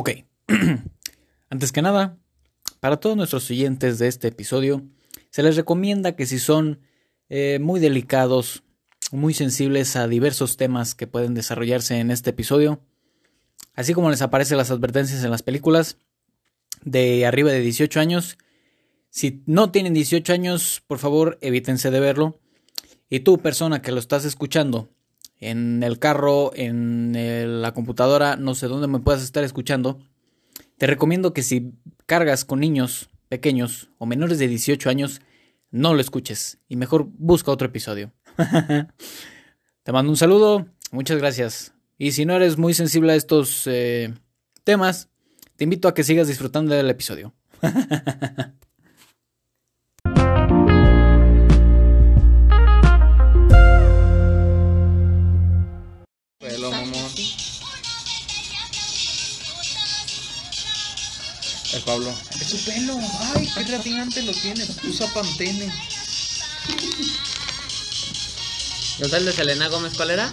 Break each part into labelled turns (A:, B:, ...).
A: Ok, antes que nada, para todos nuestros oyentes de este episodio, se les recomienda que si son eh, muy delicados, muy sensibles a diversos temas que pueden desarrollarse en este episodio, así como les aparecen las advertencias en las películas de arriba de 18 años, si no tienen 18 años, por favor evítense de verlo. Y tú, persona que lo estás escuchando, en el carro, en la computadora, no sé dónde me puedas estar escuchando, te recomiendo que si cargas con niños pequeños o menores de 18 años, no lo escuches y mejor busca otro episodio. te mando un saludo, muchas gracias. Y si no eres muy sensible a estos eh, temas, te invito a que sigas disfrutando del episodio.
B: El Pablo. Es su pelo. Ay, qué radiante lo tiene. Usa Pantene.
C: ¿No el de Selena Gómez cuál era?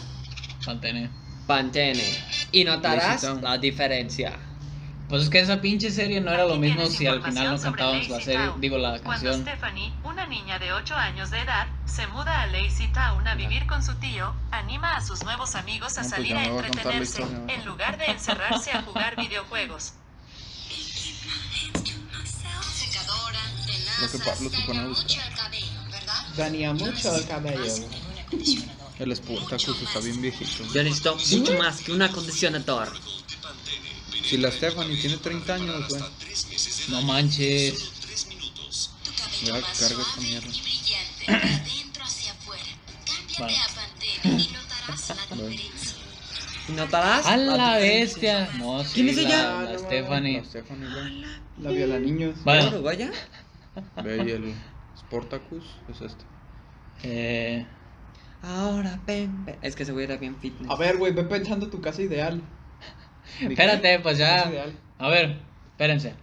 A: Pantene.
C: Pantene. Y notarás la diferencia.
A: Pues es que esa pinche serie no era lo mismo si al final no cantábamos la serie, digo la canción.
D: Cuando Stephanie, una niña de 8 años de edad, se muda a Lazy Town a vivir con su tío, anima a sus nuevos amigos a
B: No, pues
D: salir a entretenerse en lugar de encerrarse a jugar videojuegos.
B: Lo que
E: tenazas,
B: pa- lo que
E: daña
B: pone a
E: mucho
B: buscar.
E: el cabello, ¿verdad?
C: Daña mucho el cabello.
B: El Sportacus está bien viejito.
C: Yo necesito mucho más que un acondicionador.
B: Si la Stephanie tiene 30 años, güey.
A: No manches.
B: Ya carga esta mierda.
A: Vale.
E: y notarás la.
A: A la bestia. No, sí,
C: ¿Quién es
A: la-
C: ella?
A: La, Stephanie.
B: La Stephanie, güey.
F: La viola niños.
C: ¿Es
A: Bueno,
C: uruguaya?
B: Ve y el Sportacus es este.
A: eh,
C: Ahora ven, ven. Es que ese güey era bien fitness.
F: A ver, güey, ve pensando tu casa ideal. ¿De
A: espérate, pues ya. A ver, espérense.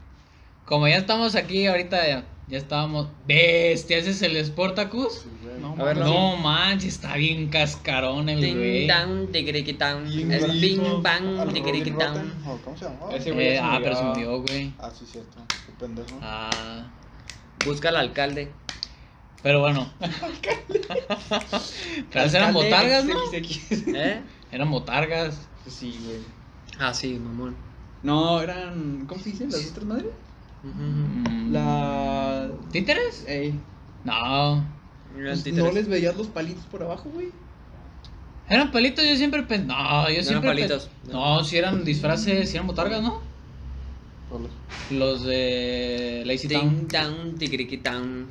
A: Como ya estamos aquí, ahorita ya, ya estábamos. Bestia, ese es el Sportacus.
F: No,
C: A ver.
A: No manches, está bien cascarón el
C: Ding
A: güey.
C: dang, digriqui dang.
F: Bien
C: Es bing bang,
G: Al
C: digriqui
G: Robin
C: dang.
G: Rotten, ¿o ¿Cómo se llamaba?
F: Ese güey
A: Eh,
F: ya se
A: ah, pero se
F: murió,
A: güey.
G: Ah, sí, cierto. Qué pendejo.
A: Ah,
C: Busca al alcalde.
A: pero bueno. pero esas eran
F: Alcalde
A: botargas, ¿no?
C: ¿Eh?
A: Eran botargas.
F: Sí, güey.
C: Ah, sí, mamón.
F: No, eran. ¿Cómo se dicen las otras madres?
A: Mm,
F: La.
A: ¿Títeres?
F: Ey.
A: No.
C: Eran
F: pues,
C: títeres.
F: ¿No les veías los palitos por abajo, güey?
A: Eran palitos, yo siempre pensé. No, yo
C: eran
A: siempre. pe-
C: palitos.
A: No, si eran disfraces, si eran botargas, ¿no?
G: ¿Cuál es?
A: Los de Lazy Town.
C: Ding dang, digriqui dang.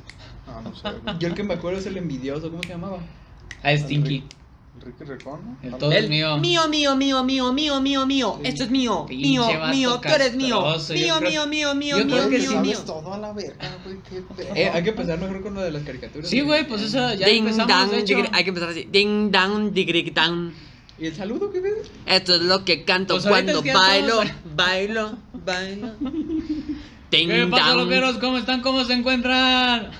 G: Ah, no sé. güey.
F: Yo el que me acuerdo es el envidioso, ¿cómo se llamaba?
A: Ah, Stinky.
G: Enrique Recón, ¿no?
A: El todo es mío.
C: Mío, mío, mío, mío, mío, mío, mío. Esto es mío.
A: Pinche
C: Mío,
A: vato
C: mío, tú eres mío.
A: castroso, yo
C: Mío,
A: creo-
C: mío, mío, mío,
A: yo
C: mío,
A: creo que
C: mío,
A: sí.
C: mío.
G: Sabes todo a la verga, güey. Qué pedo.
F: Eh, hay que empezar mejor con lo de las caricaturas.
A: Sí, güey, pues eso ya
C: Ding
A: empezamos,
C: dang,
A: de hecho.
C: digri- hay que empezar así. Ding dang, digriqui dang.
F: ¿Y el saludo qué ves?
C: Esto es lo que canto
A: Pues ahorita
C: cuando
A: es que ya
C: bailo,
A: estamos-
C: bailo, bailo.
A: ¿Qué pasa, loqueros? ¿Cómo están? ¿Cómo se encuentran?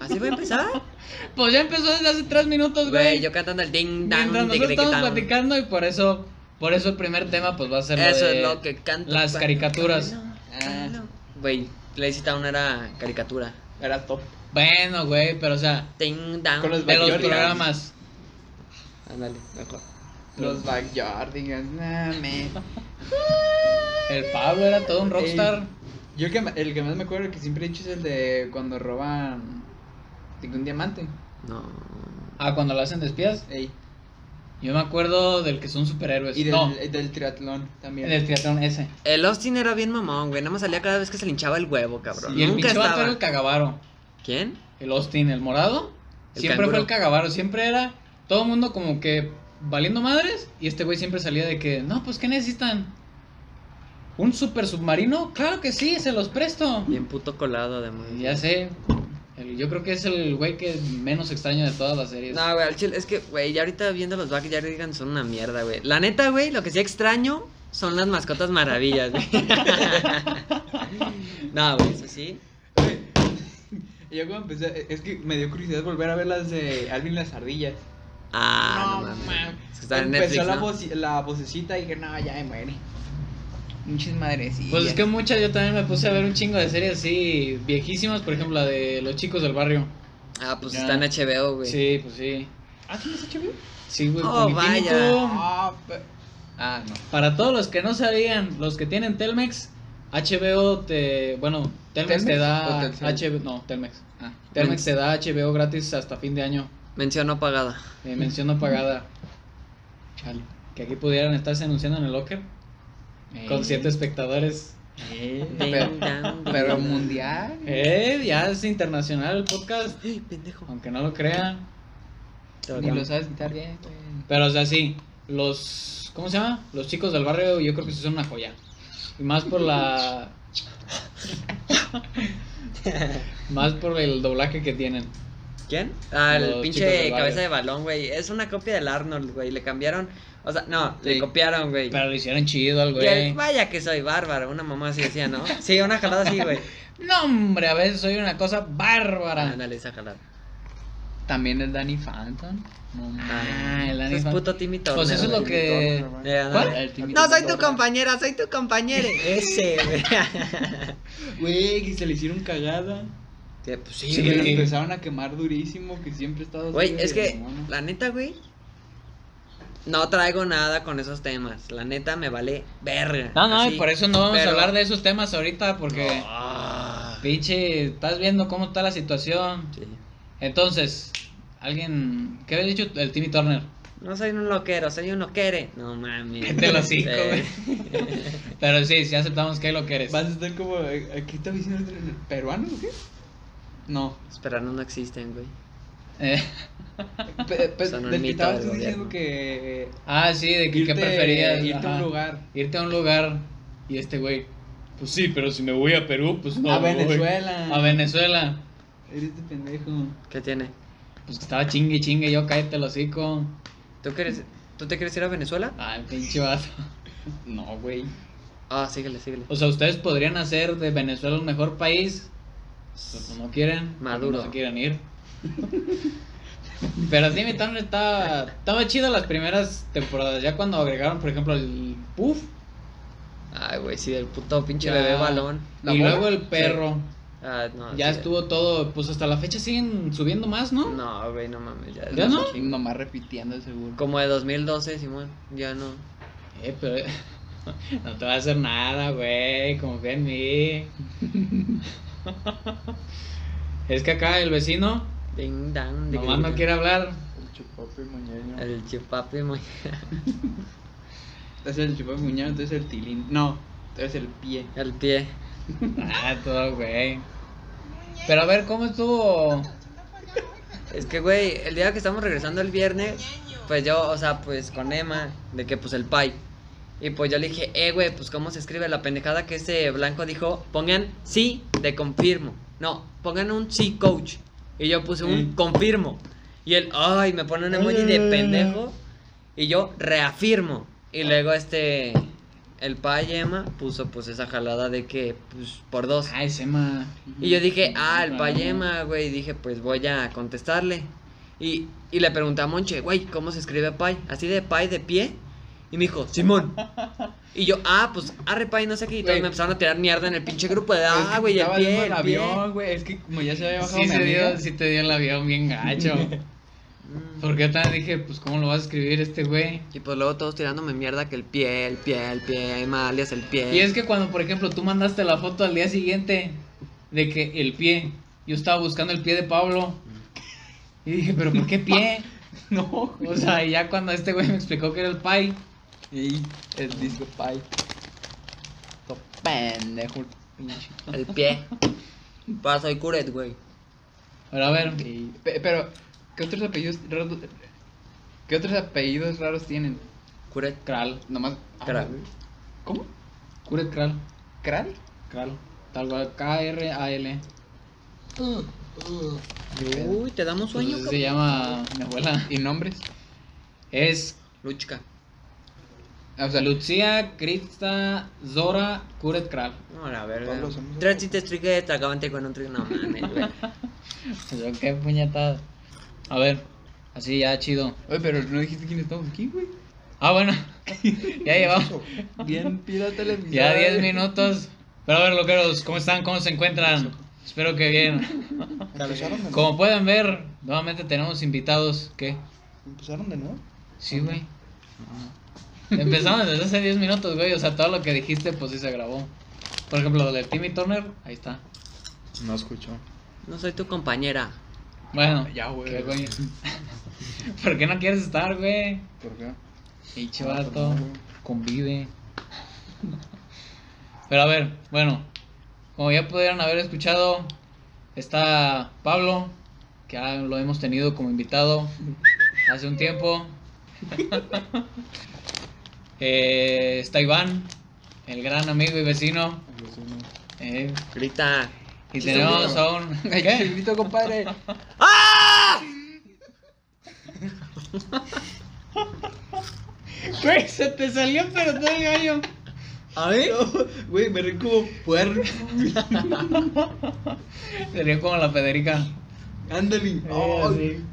C: ¿Así voy a empezar?
A: Pues ya empezó desde hace tres minutos,
C: Güey,
A: güey.
C: yo cantando el ding dang,
A: Mientras nosotros estamos platicando y por eso, por eso el primer tema pues va a ser lo de
C: es lo que canto.
A: las caricaturas.
C: Güey, Lazy Town era caricatura.
F: Era top.
A: Bueno, güey, pero o sea,
C: Ding dang.
F: Con los
A: de los programas.
C: Ándale, mejor.
F: Los Backyardigans, nah, me.
A: El Pablo era todo un rockstar.
F: Yo el que, el que más me acuerdo que siempre he dicho es el de cuando roban de que un diamante.
C: No.
A: Ah, cuando lo hacen de espías.
F: Ey.
A: Yo me acuerdo del que son superhéroes.
F: Y del,
A: no,
F: del triatlón también.
A: del triatlón ese.
C: El Austin era bien mamón, güey. Nada más salía cada vez que se le hinchaba el huevo, cabrón.
A: Y el
C: Nunca
A: pinche era el cagavaro.
C: ¿Quién?
A: El Austin, el morado.
C: El
A: siempre fue el cagavaro. Siempre era todo el mundo como que valiendo madres. Y este güey siempre salía de que, no, pues, ¿qué necesitan? ¿Un super submarino? Claro que sí, se los presto.
C: Bien puto colado, además.
A: Ya sé. el- yo creo que es el güey que menos extraño de todas las series.
C: No, güey, es que, güey, ya ahorita viendo los Backyardigans son una mierda, güey. La neta, güey, lo que sí extraño son las mascotas maravillas, güey. no, güey, eso sí.
F: Yo cuando empecé, es que me dio curiosidad volver a ver las de Alvin las ardillas.
C: Ah, no,
F: No,
C: mames.
F: man.
C: Es que está en
F: Empezó
C: Netflix,
F: la,
C: ¿no?
F: voci- la vocecita y dije, no, ya me muere. Pinches madrecillas.
A: Pues es que muchas, yo también me puse a ver un chingo de series así viejísimas, por ejemplo la de Los Chicos del Barrio.
C: Ah, pues
A: Ya.
C: está en HBO, güey.
A: Sí, pues sí.
F: ¿Ah, tienes HBO?
A: Sí, güey.
C: Oh, vaya.
F: Ah, ah, no.
A: Para todos los que no sabían, los que tienen Telmex, HBO te, bueno, Telmex, te
F: ¿Telmex
A: da? HBO, no, Telmex.
F: Ah,
A: Telmex te da HBO gratis hasta fin de año.
C: Mención no pagada.
A: Eh, mención no pagada.
F: chale.
A: Que aquí pudieran estarse anunciando en el locker con
F: Eh,
A: siete espectadores.
F: eh, pero, mundial.
A: Eh, ya es internacional el podcast,
C: pendejo.
A: aunque no lo crean.
F: Ni lo sabes quitar bien.
A: Pero, o sea, sí, los. ¿Cómo se llama? Los chicos del barrio, yo creo que sí son una joya. Y más por la. más por el doblaje que tienen.
C: ¿Quién? Ah, el
A: Los chicos
C: pinche cabeza de balón, güey. Es una copia del Arnold, güey. Le cambiaron. O sea, no, le copiaron, güey.
A: Pero lo hicieron chido al güey.
C: vaya que soy bárbaro. Una mamá así decía, ¿no? Sí, una jalada así, güey.
A: No, hombre, a veces soy una cosa bárbara.
C: Ándale, esa jalada.
F: También el Danny Phantom. No,
A: Ah, el Danny
C: es
A: Phantom.
C: puto Timmy
A: Pues
C: Turner,
A: eso es lo que.
C: No, soy tu compañera, soy tu compañero. Ese, güey.
F: Güey, que se le hicieron cagada.
C: Que, pues sí,
F: Sí,
A: Sí.
F: que lo
C: güey.
F: empezaron a quemar durísimo, que siempre he estado
C: Güey, es que, la neta, güey. No traigo nada con esos temas. La neta me vale verga.
A: No, no,
C: así.
A: y por eso no vamos
C: Pero-
A: a hablar de esos temas ahorita, porque.
C: Ah,
A: Pinche, estás viendo cómo está la situación.
C: sí.
A: Entonces, alguien. ¿Qué había dicho el Timmy Turner?
C: No soy un loquero, soy un loquere. No mames.
A: Cállate el hocico,
C: Eh,
A: Pero sí, sí aceptamos que lo que eres.
F: Vas a estar como. eh, ¿Aquí está diciendo peruano o qué? No.
C: Espera, no, no existen, güey.
A: Eh,
F: pe-
C: Son un
F: del que
C: mito
F: estabas
C: del
F: tú diciendo que.
A: ah, sí, de que
F: Irte,
A: qué preferías.
F: Irte a un lugar.
A: Irte a un lugar. Y este güey. Pues sí, pero si me voy a Perú, pues no.
F: a
A: voy.
F: Venezuela.
A: A Venezuela.
F: Eres de pendejo.
C: ¿Qué tiene?
A: Pues que estaba chingue chingue, yo cállate el hocico.
C: ¿Tú, quieres, ¿Tú te quieres ir a Venezuela?
A: Ay, pinche vato. No, güey.
C: Ah, síguele, síguele.
A: O sea, ustedes podrían hacer de Venezuela un mejor país. Pues no quieren.
C: Maduro.
A: No se quieren ir. Pero Timmy Turner estaba, estaba chido las primeras temporadas. Ya cuando agregaron, por ejemplo, el Puff.
C: Ay, güey, sí, el puto pinche
A: Ya.
C: bebé balón.
F: ¿La
A: y
F: bola?
A: luego el perro.
C: Ah, no.
A: Ya
C: sí.
A: estuvo todo. Pues hasta la fecha siguen subiendo más, ¿no?
C: No, güey, no mames. Ya,
A: ¿Ya no?
C: un chingo.
F: Nomás repitiendo seguro.
C: Como de 2012, Simón. Ya no.
A: Eh, pero. No te va a hacer nada, güey. Confía en mí. Es que acá el vecino
C: Ding, dang, ding,
A: nomás no quiere hablar.
B: El chupapi muñeño.
C: El chupapi, muy.
F: Es el chupa muñeco, entonces el tilín. No, es el pie.
C: El pie.
A: Ah, todo, güey. Pero a ver, ¿cómo estuvo?
C: Es que, güey, el día que estamos regresando el viernes, pues yo, o sea, pues con Emma, de que pues el pay. Y pues yo le dije, eh, güey, pues cómo se escribe la pendejada que ese blanco dijo, pongan sí de confirmo. No, pongan un sí coach. Y yo puse un
F: Mm.
C: confirmo. Y él, ay, me pone un emoji de pendejo. Y yo reafirmo. Y luego este, el pay Emma puso pues esa jalada de que, pues, por dos.
A: Ay, Sema.
C: Y yo dije, ah, el Payema, güey. Dije, pues voy a contestarle. Y, y le pregunté a Monche, güey, ¿cómo se escribe pay? ¿Así de pay de pie? Y me dijo, Simón. Y yo, ah, pues arre pay, no sé qué. Y todos me empezaron a tirar mierda en el pinche grupo de,
F: Es
C: ah,
F: que
C: güey, el pie,
F: viendo
C: el
F: el
C: pie.
F: avión, güey. Es que como ya se había bajado
A: Sí, se dio, sí te dio el avión bien gacho. Porque yo también dije, pues, ¿cómo lo vas a escribir este güey?
C: Y pues luego todos tirándome mierda que el pie, el pie, el pie, hay alias el pie.
A: Y es que cuando, por ejemplo, tú mandaste la foto al día siguiente de que el pie, yo estaba buscando el pie de Pablo. Y dije, ¿pero por qué pie?
F: No,
A: O sea, y ya cuando este güey me explicó que era el pai,
F: Y el disco pie. To pendejo, pinche.
C: El pie. Pues soy curet, güey.
A: pero a ver,
F: Sí, Pero, ¿qué otros apellidos raros? ¿Qué otros apellidos raros tienen?
C: Curet.
A: Kral,
F: Nomás.
C: Kral.
F: ¿Cómo?
A: Kuret Kral,
F: ¿Kral?
A: Kral, tal cual, K-R-A-L.
C: Uy, ¿te damos sueño,
A: Pues se llama mi abuela.
F: ¿Y nombres?
A: Es
C: Luchka.
F: O sea,
A: Lucia Krista Zora Kuret Kral.
C: No, la
B: hacemos
C: Tres
B: eso.
C: chistes triques, te acabante con un trick. No mames, güey.
A: Yo qué puñetada. A ver, así ya chido.
F: Oye, pero no dijiste quién estamos aquí, güey.
A: Ah, bueno. ya llevamos.
F: Bien pirata episodio.
A: Ya 10 minutos. Pero a ver, loqueros, ¿cómo están? ¿Cómo se encuentran? Espero que bien. Como pueden ver, nuevamente tenemos invitados. ¿Qué?
F: ¿Empezaron de nuevo?
A: Sí, güey. Empezamos desde hace 10 minutos, güey. O sea, todo lo que dijiste, pues sí se grabó. Por ejemplo, lo de Timmy Turner, ahí está.
B: No escuchó.
C: No soy tu compañera.
A: Bueno,
F: Ya, güey.
A: ¿qué, güey? ¿Por qué no quieres estar, güey?
B: ¿Por qué?
A: Y
B: Ah,
A: chavato,
B: perdón, güey.
A: convive. Pero a ver, bueno, como ya pudieron haber escuchado, está Pablo, que ya lo hemos tenido como invitado hace un tiempo. Eh, está Iván, el gran amigo y vecino. Eh,
C: Grita.
A: y
C: Sí,
A: tenemos a un...
F: Ay,
A: ¿Qué?
F: grito, compadre.
A: Güey, se te salió pero todo el gallo.
C: A ver.
F: No, Güey, me reí como puerco.
A: Sería como la Federica.
F: Ándale. Ay.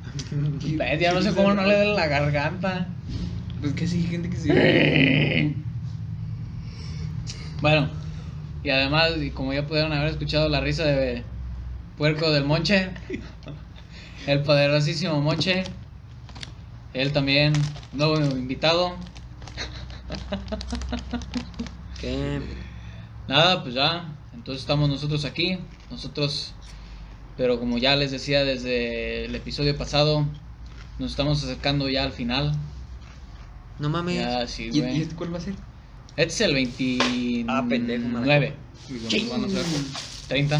A: Ves, ya no sé cómo no le duele la garganta.
F: Pues que sí, gente que sí.
A: Bueno, y además, y como ya pudieron haber escuchado la risa de Puerco del Monche, el poderosísimo Monche, él también, nuevo invitado.
C: ¿Qué?
A: Nada, pues ya, entonces estamos nosotros aquí, nosotros, pero como ya les decía desde el episodio pasado, nos estamos acercando ya al final.
C: No mames.
A: Ya, sí,
F: ¿Y,
A: güey.
F: ¿Y este cuál va a ser?
A: Este es el 29.
C: Ah, pendejo, madre.
B: ¿Y van a ser?
A: 30.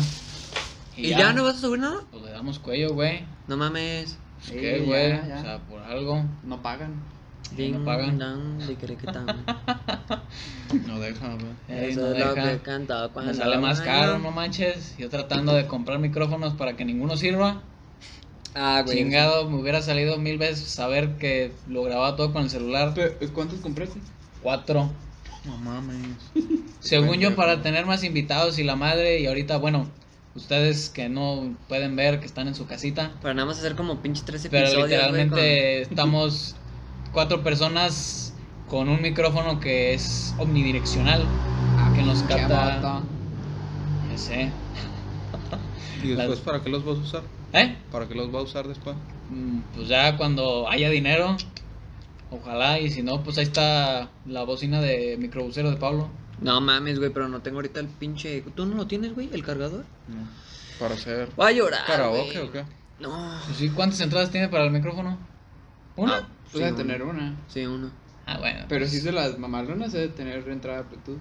C: ¿Y ya no vas a subir nada?
A: Pues le damos cuello, güey.
C: No mames.
A: Pues qué,
F: Eh,
A: güey.
F: ya, ya.
A: O sea, por algo.
F: No pagan.
A: Y no pagan.
C: de.
B: No deja, güey.
A: Ey,
C: Eso
A: no
C: es lo que cantaba cuando
A: Me sale más caro, no manches. Yo tratando de comprar micrófonos para que ninguno sirva.
C: Ah, güey.
A: Chingado, me hubiera salido mil veces saber que lo grababa todo con el celular.
F: Pero, ¿Cuántos compraste?
A: Cuatro.
B: No mames.
A: Según yo, para tener más invitados y la madre. Y ahorita, bueno, ustedes que no pueden ver, que están en su casita.
C: Para nada más hacer como pinche tres
A: Pero
C: episodios. güey,
A: literalmente estamos cuatro personas con un micrófono que es omnidireccional. que nos capta.
F: Chamata.
A: Ya sé.
B: ¿Y
A: La-
B: después para qué los vas a usar?
A: ¿Eh?
B: ¿Para qué los va a usar después?
A: Mm, Pues ya cuando haya dinero. Ojalá. Y si no, pues ahí está la bocina de microbusero de Pablo.
C: No mames, güey, pero no tengo ahorita el pinche. ¿Tú no lo tienes, güey? ¿El cargador?
B: No. ¿Para hacer
C: Voy a llorar.
B: karaoke o qué?
C: No.
A: Pues sí, ¿cuántas entradas tiene para el micrófono? ¿Una?
C: Ah,
F: Pues
C: sí,
F: debe
C: uno.
F: tener una.
C: Sí, uno.
A: Ah, bueno.
F: Pero si se las mamalonas debe tener entrada Bluetooth.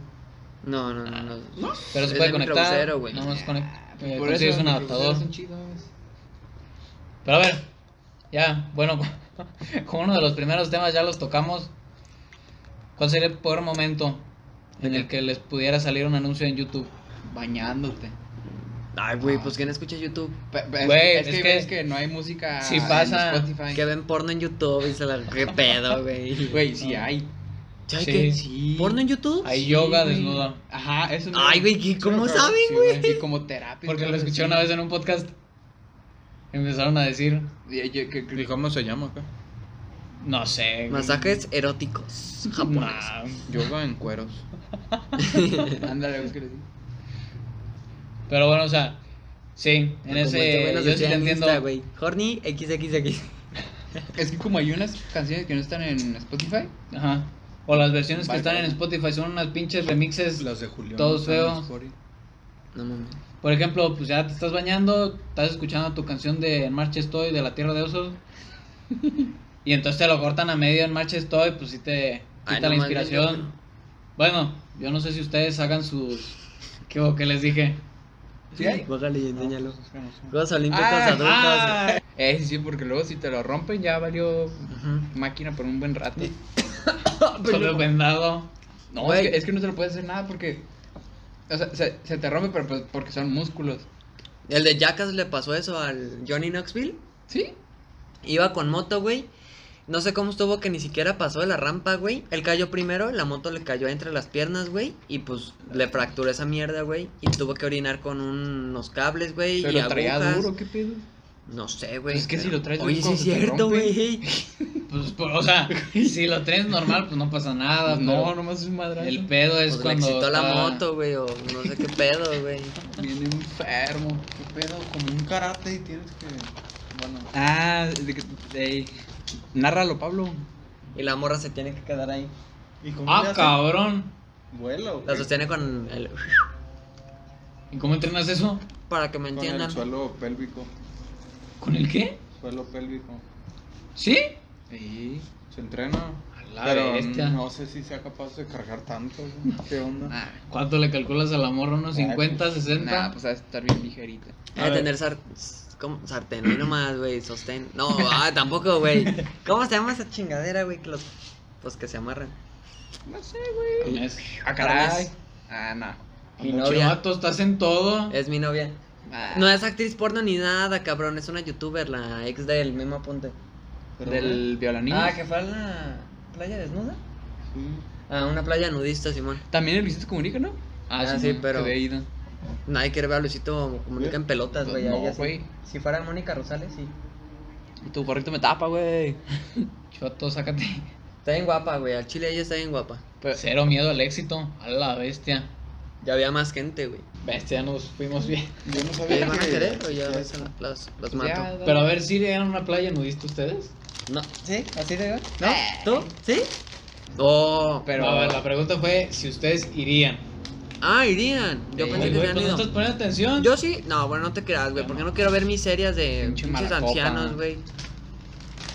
C: No, no, no. no.
A: Pero se
C: es
A: puede conectar.
C: microbusero, güey.
A: Nada más conect- eh,
F: Por eso
A: un
F: los
A: adaptador.
F: son chidos.
A: Pero a ver, ya, bueno, como uno de los primeros temas ya los tocamos. ¿Cuál sería el peor momento en el que les pudiera salir un anuncio en YouTube?
F: Bañándote.
C: Ay, güey, pues ¿quién escucha YouTube?
A: Güey,
F: es,
A: es
F: que,
A: que-
F: ves que no hay música
A: Sí
F: en
A: pasa.
F: Spotify.
C: Que ven porno en YouTube y se la. ¿Qué pedo, güey?
F: Güey, sí hay.
C: ¿Ya hay
A: Sí.
C: qué?
F: Sí.
C: ¿Porno en YouTube?
A: Hay
F: Sí,
A: yoga
F: güey.
A: desnuda.
F: Ajá, eso no.
C: Ay, güey, ¿qué- ¿cómo saben, güey?
F: Y como terapia.
A: Porque lo escuché una vez en un podcast. Empezaron a decir,
F: Y- y- que- que-
B: ¿Y cómo se llama acá?
A: no sé. güey.
C: Masajes eróticos japoneses.
A: Nah,
B: Yoga en cueros.
F: Ándale, búsquele.
A: Pero bueno, o sea, sí, en
C: Como este
A: ese. yo sí te
C: en
A: entiendo.
C: Insta, güey. Horny XXX.
F: Es que como hay unas canciones que no están en Spotify.
A: Ajá. O las versiones que están en. Spotify son unas pinches remixes.
B: Las de Julián.
A: Todos feos.
C: No mames.
A: Por ejemplo, pues ya te estás bañando, estás escuchando tu canción de En Marcha Estoy de la Tierra de Osos. y entonces te lo cortan a medio en Marcha Estoy, pues sí te
C: Ay,
A: quita
C: no
A: la inspiración.
C: yo-
A: Bueno, yo no sé si ustedes hagan sus. ¿Qué que les dije?
F: ¿Sí?
C: Bájale y enséñalo.
B: Es que no sé.
C: Juegos Olímpicos
F: Ah,
C: adultos.
A: ah.
F: Eh, sí, porque luego si te lo rompen ya valió máquina por un buen rato.
A: Todo vendado.
F: No, es que, es que no se lo puedes hacer nada porque. O sea, se, se te rompe, pero pues porque son músculos.
C: El de Jackass le pasó eso al Johnny Knoxville.
F: ¿Sí?
C: Iba con moto, güey. No sé cómo estuvo que ni siquiera pasó de la rampa, güey. Él cayó primero, la moto le cayó entre las piernas, güey. Y pues le fracturó esa mierda, güey. Y tuvo que orinar con unos cables, güey. y
F: Pero traía
C: agujas.
F: duro, ¿qué pedo?
C: No sé, güey.
F: Pues es que si lo traes
C: Oye,
F: bien
C: sí es cierto, güey.
A: Pues, pues, o sea, si lo traes normal, pues no pasa nada.
F: No,
A: pero
F: nomás es un madrazo.
A: El pedo es
C: Pues le
A: cuando.
C: excitó la moto, güey, o no sé qué pedo, güey.
F: Viene enfermo.
B: ¿Qué pedo? Como un karate y tienes que. Bueno.
F: Ah, de que. de- Nárralo, Pablo.
C: Y la morra se tiene que quedar ahí.
B: ¿Y cómo le
A: Ah, cabrón.
B: ¿Vuela o
C: La sostiene con el...
A: ¿Y cómo entrenas eso?
C: Para que me
B: Con
C: entiendan.
B: el suelo pélvico.
A: ¿Con el qué?
B: Suelo pélvico.
A: ¿Sí?
F: Sí.
B: Se entrena.
A: A la
B: pero
A: bestia.
B: no sé si sea capaz de cargar tanto. güey. ¿Qué onda?
F: Ah,
A: ¿Cuánto le calculas a la morra? ¿Unos
B: Ay,
A: 50, 60?
F: nah, pues ha de estar bien ligerita.
A: A
C: Debe tener sar... ¿cómo? sartén, no nomás, güey, sostén. No, ah, tampoco, güey. ¿Cómo se llama esa chingadera, güey? Que los... Pues que se amarran.
F: No sé, güey. Ah, caray. Ah, no.
C: Mi novia.
A: vato, estás en todo.
C: Es mi novia.
F: Ah,
C: No es actriz porno ni nada, cabrón. Es una youtuber, la ex del mismo apunte.
F: Del violanín.
C: Ah, que fue a la playa desnuda.
B: Sí.
C: Ah, una playa nudista, Simón.
F: También el Luisito Comunica, ¿no?
C: Ah, sí, pero-
F: Se ido.
C: Nadie quiere ver a Luisito comunica en pelotas, güey. a
F: No, güey.
C: Si fuera Mónica Rosales, sí.
F: Y tu gorrito me tapa, güey.
A: Choto, sácate.
C: Está bien guapa, güey. Al chile ella está bien guapa.
A: Cero miedo al éxito. A la bestia.
C: Ya había más gente, güey.
A: Bestia, nos fuimos bien.
B: Yo no
C: ¿Y
B: sabía
C: van a
B: que-
C: querer o ya las, las mato?
F: ya.
A: Pero a ver, ¿sí irían a una playa nudista ustedes?
C: No. ¿Sí? ¿Así de igual? ¿No? ¿Tú? ¿Sí? Oh,
F: Pero-
A: No, a ver, la pregunta fue si ustedes irían.
C: Ah, irían. Yo
F: Sí,
C: pensé
A: Oye,
C: que han
A: pues no
C: ido.
A: estás poniendo atención.
C: Yo sí. No, bueno, no te creas, güey. Porque no quiero ver mis series de
F: malacopa.
C: ancianos, güey.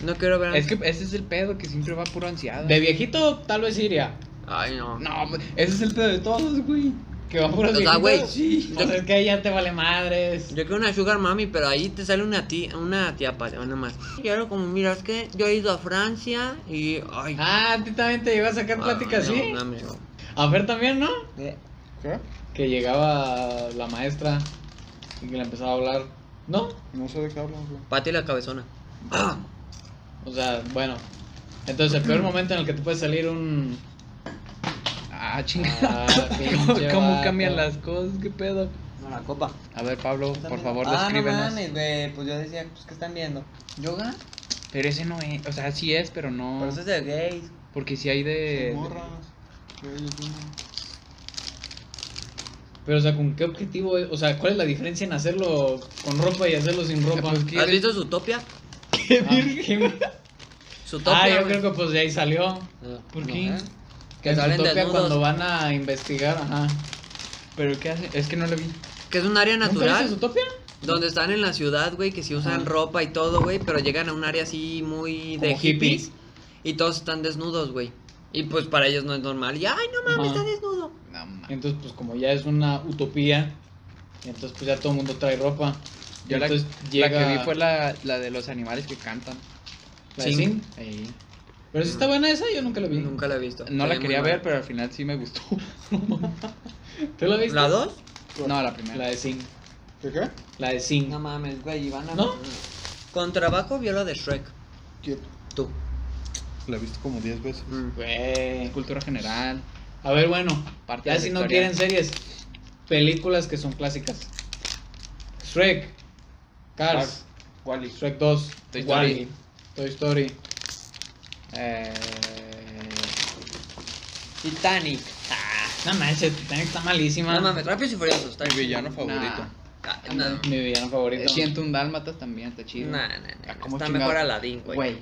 C: No quiero ver.
F: Es que ese es el pedo, que siempre va puro ansiado.
A: De viejito, tal vez iría.
C: Ay, no.
F: No, ese es el pedo de todos, güey.
A: Que va por
C: O sea, güey,
A: Sí. O sea, es que ahí ya te vale madres.
C: Yo quiero una sugar mami, pero ahí te sale una tía, una tía para nada más. Quiero como, mira, es que yo he ido a Francia y, ay.
A: Ah, a ti también te llegó a sacar plática así.
C: no, amigo.
A: A ver también, ¿no?
B: ¿Qué?
A: Que llegaba la maestra y que le empezaba a hablar. ¿No?
B: No sé de qué hablas, güey.
C: Pati la cabezona. Ah,
A: O sea, bueno. Entonces, el peor momento en el que te puede salir un.
F: Ah, chingada.
A: Ah,
F: ¿Cómo, cambian las cosas? ¿Qué pedo?
C: no, la copa.
F: A ver, Pablo, por favor,
C: ah, no
F: descríbenos.
C: mames, güey. Pues yo decía, pues, ¿qué están viendo?
F: ¿Yoga? Pero ese no es. O sea, sí es, pero no.
C: Pero eso es de gays.
F: Porque sí hay de.
B: Morras.
A: Pero, o sea, ¿con qué objetivo? es? O sea, ¿cuál es la diferencia en hacerlo con ropa y hacerlo sin ropa?
F: Pues, ¿qué?
C: ¿Has visto Zootopia?
A: Ah, ¿qué?
C: Zootopia.
A: Ah, yo
C: güey.
A: creo que pues de ahí salió.
C: Ah,
F: ¿Por
C: no,
F: qué?
C: ¿eh?
A: Que
C: Que
A: en
C: salen desnudos.
A: cuando van a investigar, ajá.
F: ¿Pero qué hace? Es que no lo vi.
C: Que es un área
A: ¿Nunca
C: natural.
A: viste Zootopia?
C: Donde están en la ciudad, güey, que sí usan
A: Ajá.
C: ropa y todo, güey, pero llegan a un área así muy de
A: Como hippie.
C: hippies y todos están desnudos, güey. Y pues para ellos no es normal. Y ay, no mames, está desnudo.
F: No.
A: Entonces, pues como ya es una utopía, entonces pues ya todo el mundo trae ropa.
F: Yo la,
A: entonces
F: la
A: llega
F: que vi fue la, la de los animales que cantan.
A: la de
C: Sí.
A: Sing.
F: Ey.
A: Pero si está buena esa, yo nunca la vi.
C: Nunca la he visto.
F: No la quería ver, pero al final sí me gustó.
A: ¿Tú la viste?
C: ¿La 2?
F: No, la primera.
A: La de Sing.
B: ¿Qué qué?
A: La de Sing.
C: No mames, güey, Ivana.
A: ¿No?
C: Con trabajo vio la de Shrek.
B: ¿Quién?
C: Tú.
B: La he visto como 10 veces.
A: Güey.
F: Cultura general.
A: A ver, bueno.
F: Parte
A: ya si no quieren series, películas que son clásicas. Shrek. Cars.
B: Wally.
A: Shrek 2.
F: Toy Story.
A: Toy Story.
F: Eh,
C: Titanic.
A: No manches, Titanic está malísima.
C: No mames, Rápidos y Furiosos. Está
B: Mi villano favorito.
C: Ah, no.
A: Mi villano favorito.
F: eh, Siento un dálmatas también, está chido.
C: Nah, nah,
F: Ah,
C: nah.
F: ¿cómo
C: Está
F: chingado?
C: mejor Aladdin, güey.
F: Güey.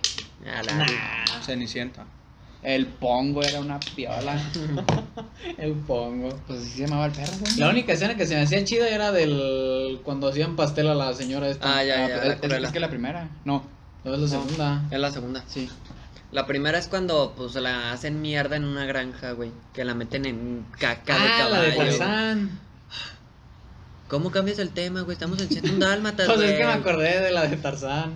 C: Aladdin.
B: Cenicienta.
F: El pongo era una piola.
A: El pongo.
F: Pues así se llamaba el perro, güey.
A: La única escena que se me hacía chida era del. cuando hacían pastel a la señora esta.
C: Ah, ya,
F: Ah,
C: ya.
F: es-
C: la
F: es, que la primera. No,
A: No es la
C: No.
A: segunda.
C: Es la segunda.
F: sí.
C: La primera es cuando pues la hacen mierda en una granja, güey. Que la meten en caca de
A: Ah,
C: caballo.
A: la de. Tarzán.
C: ¿Cómo cambias el tema, güey? Estamos en 101 dálmatas,
A: Pues
C: güey.
A: es que me acordé de la de Tarzán.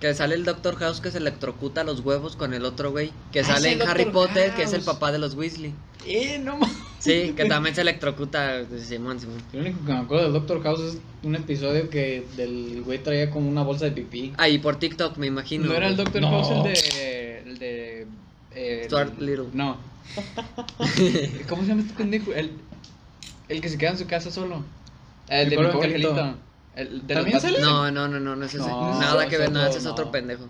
C: Que sale el Doctor House que se electrocuta los huevos con el otro güey. Que
A: Ah,
C: sale
A: sí,
C: en Harry. Potter, que es el papá de los Weasley.
A: Eh, no mames.
C: Sí, que también se electrocuta. Simón, Simón.
A: Lo único que me acuerdo del Doctor House es un episodio que del güey traía como una bolsa de pipí.
C: Ah, y por TikTok, me imagino.
F: No era el. Doctor
A: No.
F: House el de. El de. eh,
C: Stuart Little.
F: No. ¿Cómo se llama este pendejo? El, el que se queda en su casa solo. El
A: Mi
F: de mi
A: pobre
F: pobre
A: angelito.
F: angelito. El de
A: ¿También sale?
C: No, no, no, no, no es ese.
A: No,
C: Nada que ver, nada,
A: otro,
C: ese es otro
A: no.
C: pendejo.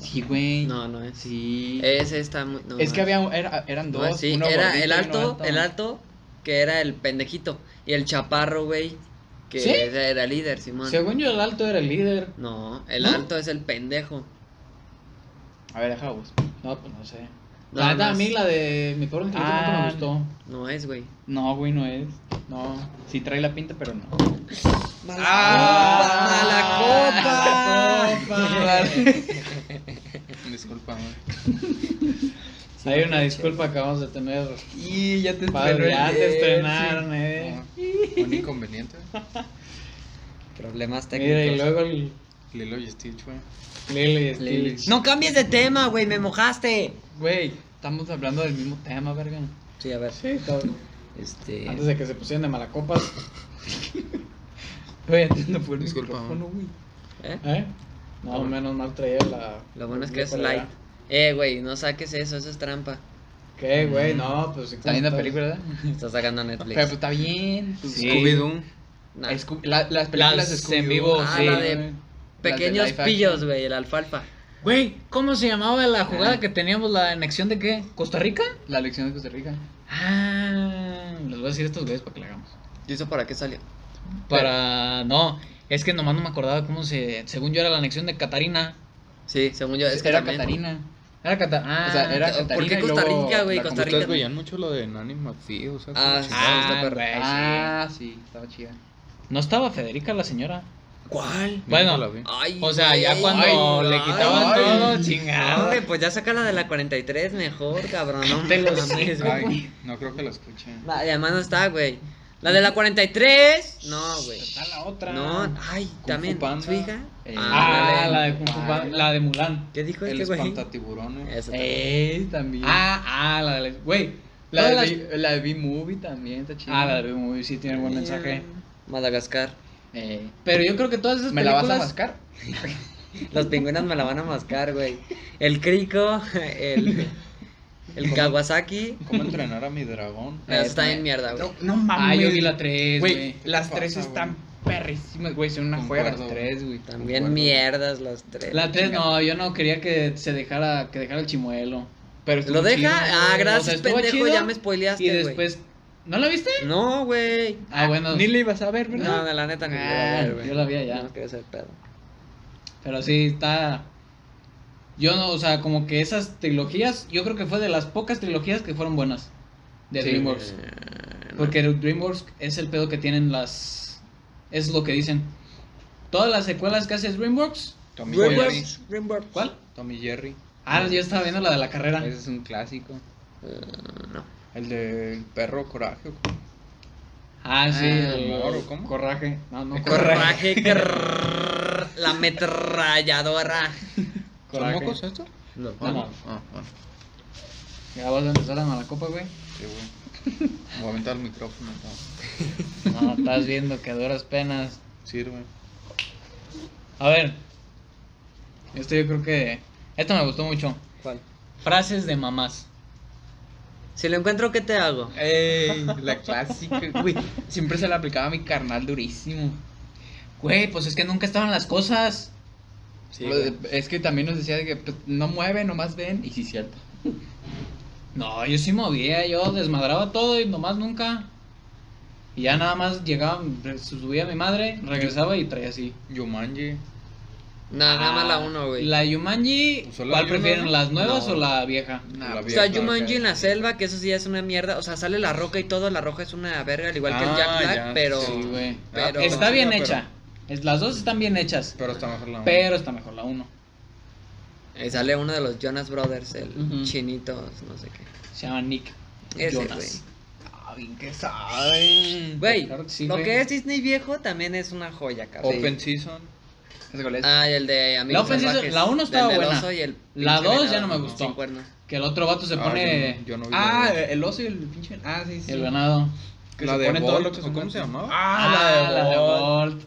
F: Sí, güey.
C: No, no es.
F: Sí.
C: Ese está muy. no,
F: es que
C: no
F: había, era- eran
C: No,
F: dos.
C: sí,
F: uno
C: era
F: gordito
C: el alto, el alto, que era el pendejito. Y el chaparro, güey, que
A: ¿Sí?
C: era el líder, Simón.
A: Según yo, el alto era el líder.
C: No, el
A: ¿No?
C: alto es el pendejo.
F: A ver, deja vos.
A: No, pues no sé.
C: No,
A: la neta,
C: no
A: a mí la de mi pobre angelito nunca
F: Ah,
A: me gustó.
C: No es, güey.
F: No, güey, no es.
A: No.
F: Sí trae la pinta, pero no.
C: ¡Mala
F: Ah,
C: copa!
F: mala
B: Disculpa, güey.
A: Hay una disculpa que vamos a tener.
F: Y ya te
A: Padre, ya te
F: estrenaron.
A: estrenaron, eh.
B: No, un inconveniente.
C: Problemas
A: Mira, y
C: técnicos.
A: luego el
B: Lilo y Stitch, güey.
A: Stitch.
C: No cambies de tema, güey, me mojaste.
F: Güey, estamos hablando del mismo tema, verga.
C: Sí, a ver.
A: Sí, cabrón.
C: Este.
A: Antes de que se pusieran de malacopas.
F: Güey, no fue el
B: Disculpa,
F: micrófono, güey.
C: ¿eh?
A: ¿Eh? No, menos mal traía la.
C: Lo bueno es que es light. Eh, güey, no saques eso, eso es trampa.
A: ¿Qué, güey? No, pues.
F: Está viendo película, ¿verdad?
C: Está sacando
F: Pero
C: Netflix.
F: pues está bien. pues,
A: Sí.
B: Scooby-Doo.
C: Nah.
F: Scoo- la- las películas
A: Las
F: de
A: en vivo,
C: Ah,
A: sí.
C: la de. Pequeños pillos, güey, el alfalfa.
A: Güey, ¿cómo se llamaba la jugada
F: Ah.
A: que teníamos? ¿La anexión de qué? ¿Costa Rica?
F: La lección de Costa Rica.
A: Ah, les voy a decir estos güeyes para que la hagamos.
C: ¿Y eso para qué salió?
A: Para. No, es que nomás no me acordaba cómo se. Según yo era la anexión de Catarina.
C: Sí, según yo, es que
F: era
C: también-
F: Catarina.
A: Era Catarina.
F: o sea, era
C: ¿por qué Costa Rica, güey? Costa
B: ¿Ustedes
C: Rica.
B: veían mucho lo de Nanny McPhee? O sea,
C: Ah, sí. está
A: sí.
F: Ah, sí, estaba chida.
A: No estaba Federica la señora.
C: ¿Cuál?
A: Bueno,
B: la vi.
C: Ay,
A: O sea, ya cuando
C: Ay,
A: le quitaban
C: ay.
A: todo, chingado.
C: Hombre, pues ya saca la de la 43 mejor, cabrón. No
A: Te lo
C: mames,
A: sé,
C: güey.
B: Ay, no creo que la escuché.
C: La- y además no está, güey. La de la 43, no, güey.
A: Está la otra.
C: No, ay,
B: Fu
C: también.
B: Panda.
C: ¿Su hija?
F: Eh,
A: Ah, la de Kung Fu Panda- la de Mulan.
C: ¿Qué dijo
B: El
C: este güey?
B: espantatiburones.
C: Eso también.
F: Eh, también.
A: Ah, ah, la de. Güey.
F: la,
A: todas
F: de
A: las-
F: B- la de B-Movie también está chida.
A: Ah, la de Movie sí tiene buen mensaje.
C: Madagascar.
F: Eh,
A: Pero yo creo que todas esas
F: ¿Me la vas a
A: películas.
F: mascar?
C: Los pingüinos me la van a mascar, güey. El crico, el. El Kawasaki.
B: ¿Cómo entrenar a mi dragón?
C: Eso está en mierda, güey.
F: No, no mames.
A: Ah, yo vi la 3,
F: Güey, las
B: ¿Qué
F: tres
B: pasa,
F: están
B: güey?
F: perrísimas, güey. Son una juega las
B: Concuerdo,
F: tres, güey.
C: También
B: Concuerdo.
C: mierdas las tres.
A: La 3 no, yo no quería que se dejara que dejara el chimuelo.
F: Pero
C: ¿Lo deja?
F: chido,
C: ah, gracias,
A: O sea,
C: pendejo,
A: chido,
C: ya me spoileaste,
A: Y
C: güey.
A: después ¿No la viste?
C: No, güey.
A: Ah, bueno.
F: Ni le ibas a ver, ¿verdad?
C: No, de la neta ni la iba a
A: Ah,
C: ver, güey.
A: yo la vi allá.
C: No quería ser pedo.
A: Pero sí, está. Yo no, o sea, como que esas trilogías, yo creo que fue de las pocas trilogías que fueron buenas de
F: Sí,
A: DreamWorks.
C: Eh, no.
A: Porque DreamWorks es el pedo que tienen las. Es lo que dicen. Todas las secuelas que hace DreamWorks.
B: Tommy Jerry.
C: Dreamworks, Dreamworks.
A: ¿Cuál?
B: Tommy Jerry.
A: Ah, yo estaba viendo la de la carrera.
F: Ese es un clásico.
C: Eh, no.
B: El del perro coraje.
A: Ah, sí.
F: Ah,
A: el
B: Moro, ¿cómo?
A: Corraje. No, no, corraje.
C: Coraje, crrr, la metralladora.
B: ¿Son mocos esto?
C: No.
A: No, no.
B: Ah, ah.
A: Ya vas a empezar a la copa, güey.
B: Sí, güey. Voy a aventar el micrófono. no.
A: No, estás viendo que a duras penas.
B: Sirve.
A: A ver. Esto yo creo que. Esto me gustó mucho.
C: ¿Cuál?
A: Frases de mamás.
C: Si lo encuentro, ¿qué te hago?
F: Ey, la clásica, güey. Siempre se la aplicaba a mi carnal durísimo.
A: Güey, pues es que nunca estaban las cosas.
C: Sí,
F: Pues, es que también nos decía de que pues, no mueve, nomás ven. Y sí, cierto.
A: No, yo sí movía, yo desmadraba todo y nomás nunca. Y ya nada más llegaba, re- subía mi madre, regresaba y traía así.
B: Yumanji.
C: No, nada más la uno, güey.
A: La Yumanji,
B: Pues
A: ¿cuál prefieren, las nuevas
B: No.
A: o la vieja?
F: Nah,
B: La
C: O
B: vieja,
C: sea, Jumanji
B: ok.
C: en la selva, que eso sí es una mierda. O sea, sale la roca y todo. La roca es una verga, al igual que el
B: Ah,
C: Jack Black,
B: ya,
C: pero.
A: Sí.
C: Pero-
A: Está bien
B: pero-
A: hecha. Es, las dos están bien hechas.
B: Pero está mejor la
A: Pero está mejor la uno.
C: Y sale uno de los Jonas Brothers, el
A: Ujú.
C: chinito, no sé qué.
A: Se llama Nick
C: Ese,
A: Jonas.
F: Ah, bien que saben.
C: Güey,
A: sí,
C: lo que es Disney viejo también es una joya, cabrón.
B: Open Season.
F: ¿Ese cuál es?
C: Ah, y el de
A: La
C: Amigos
A: Season-
C: Salvajes,
A: la uno estaba buena.
C: oso y el
A: La dos ya no me gustó. Que el otro vato se
B: Ah,
A: pone
B: yo no, yo no vi
F: Ah,
B: la,
F: el oso y el pinche. Ah, sí, sí.
A: el ganado.
F: Que
B: la
F: se
B: de
F: pone todo
B: Bolt,
F: lo que
B: ¿o
F: son
B: ¿cómo se llamaba?
F: Ah, la de Bolt.
A: Bolt.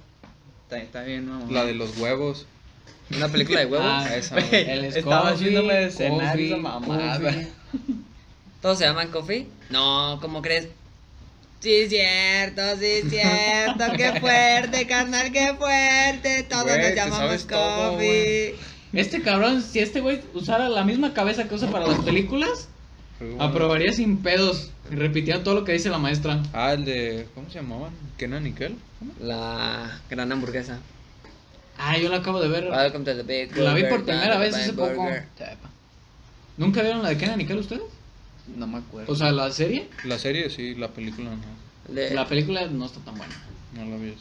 F: Está, está bien, mamá.
B: la de los huevos.
C: Una película de huevos.
A: Ah,
B: esa.
A: El
F: estaba haciéndome de esa mamada.
C: ¿Todos se llaman Coffee? No, ¿cómo crees? Sí, es cierto, sí, es cierto. Qué fuerte, carnal, qué fuerte. Todos
B: Güey,
C: nos llamamos Kobe.
A: Este cabrón, si este güey usara la misma cabeza que usa para las películas, aprobaría sin pedos. Y repitiendo todo lo que dice la maestra.
B: Ah, el de. ¿Cómo se llamaban? ¿Kenan y.
C: La gran hamburguesa.
A: Ah, yo la acabo de ver.
C: Welcome to the big
A: La vi por primera vez hace poco. ¿Nunca vieron la de Kenan y Kel ustedes?
F: No me acuerdo.
A: O sea, la serie.
B: La serie sí, la película no.
C: De-
A: La película no está tan buena.
B: No la vi.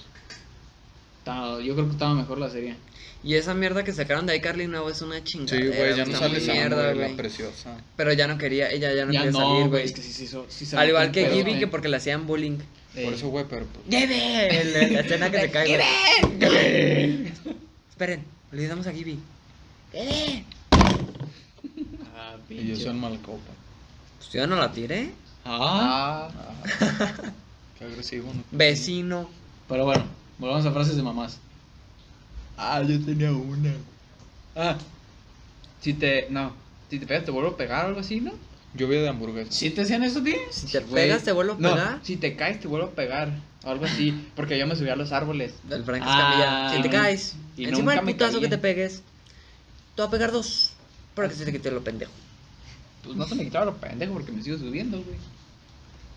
A: Está- yo creo que estaba mejor la serie.
C: Y esa mierda que sacaron de iCarly nuevo es una
B: Sí,
C: chingadera.
B: güey, ya no sale
C: mierda,
B: güey, preciosa.
C: Pero ya no quería, ella ya no
A: ya
C: quería
A: no,
C: salir,
A: güey. Es que sí, sí, sí, sí
C: Al igual que
A: un
C: Gibby, que porque le hacían bullying.
A: Eh,
B: Por eso, güey, pero. pues.
C: El- La escena que se cae, güey. Esperen, olvidamos a Gibby. ¡Eh!
A: Ah,
B: Y yo soy el malcopa.
C: Pues yo no la tiré.
A: Ah.
F: Ah,
B: Qué agresivo, ¿no?
C: Vecino.
A: Pero bueno, volvamos a frases de mamás.
F: ah, yo tenía una. Ah, si te. No, si te pegas, te vuelvo a pegar o algo así, ¿no?
B: Yo vi de hamburguesa.
A: ¿Sí te hacían eso, tío?
C: Si te pegas, te vuelvo a
F: No,
C: pegar.
F: si te caes, te vuelvo a pegar. O algo así. Porque yo me subí a los árboles.
C: El Frank
A: Ah,
C: Escamilla. Si te caes,
F: y
C: encima del
F: me
C: putazo que te pegues, te va a pegar dos. Para que se te quite lo pendejo.
F: Pues no se me quitaba lo pendejo porque me sigo subiendo, güey.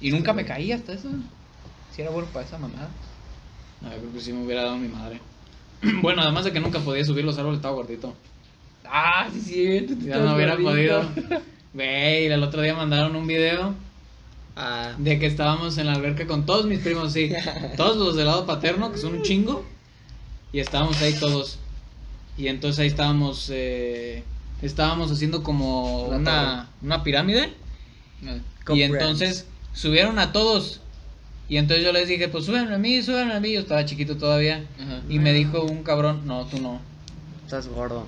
F: Y nunca me caí hasta eso. Si era bueno para esa mamada.
A: No, yo creo que sí me hubiera dado mi madre. bueno, además de que nunca podía subir los árboles, estaba gordito.
F: Ah, sí, sí. tú
A: Ya no hubiera
F: gordito.
A: podido. Güey, el otro día mandaron un video
C: Ah,
A: de que estábamos en la alberca con todos mis primos, sí. Todos los del lado paterno, que son un chingo. Y estábamos ahí todos. Y entonces ahí estábamos. eh, estábamos haciendo como
F: La
A: una, una pirámide.
F: No.
A: Y entonces subieron a todos. Y entonces yo les dije, pues súbenme a mí, súbenme a mí. Yo estaba chiquito todavía.
F: Ajá.
A: Y me dijo un cabrón, no, tú no.
C: estás gordo.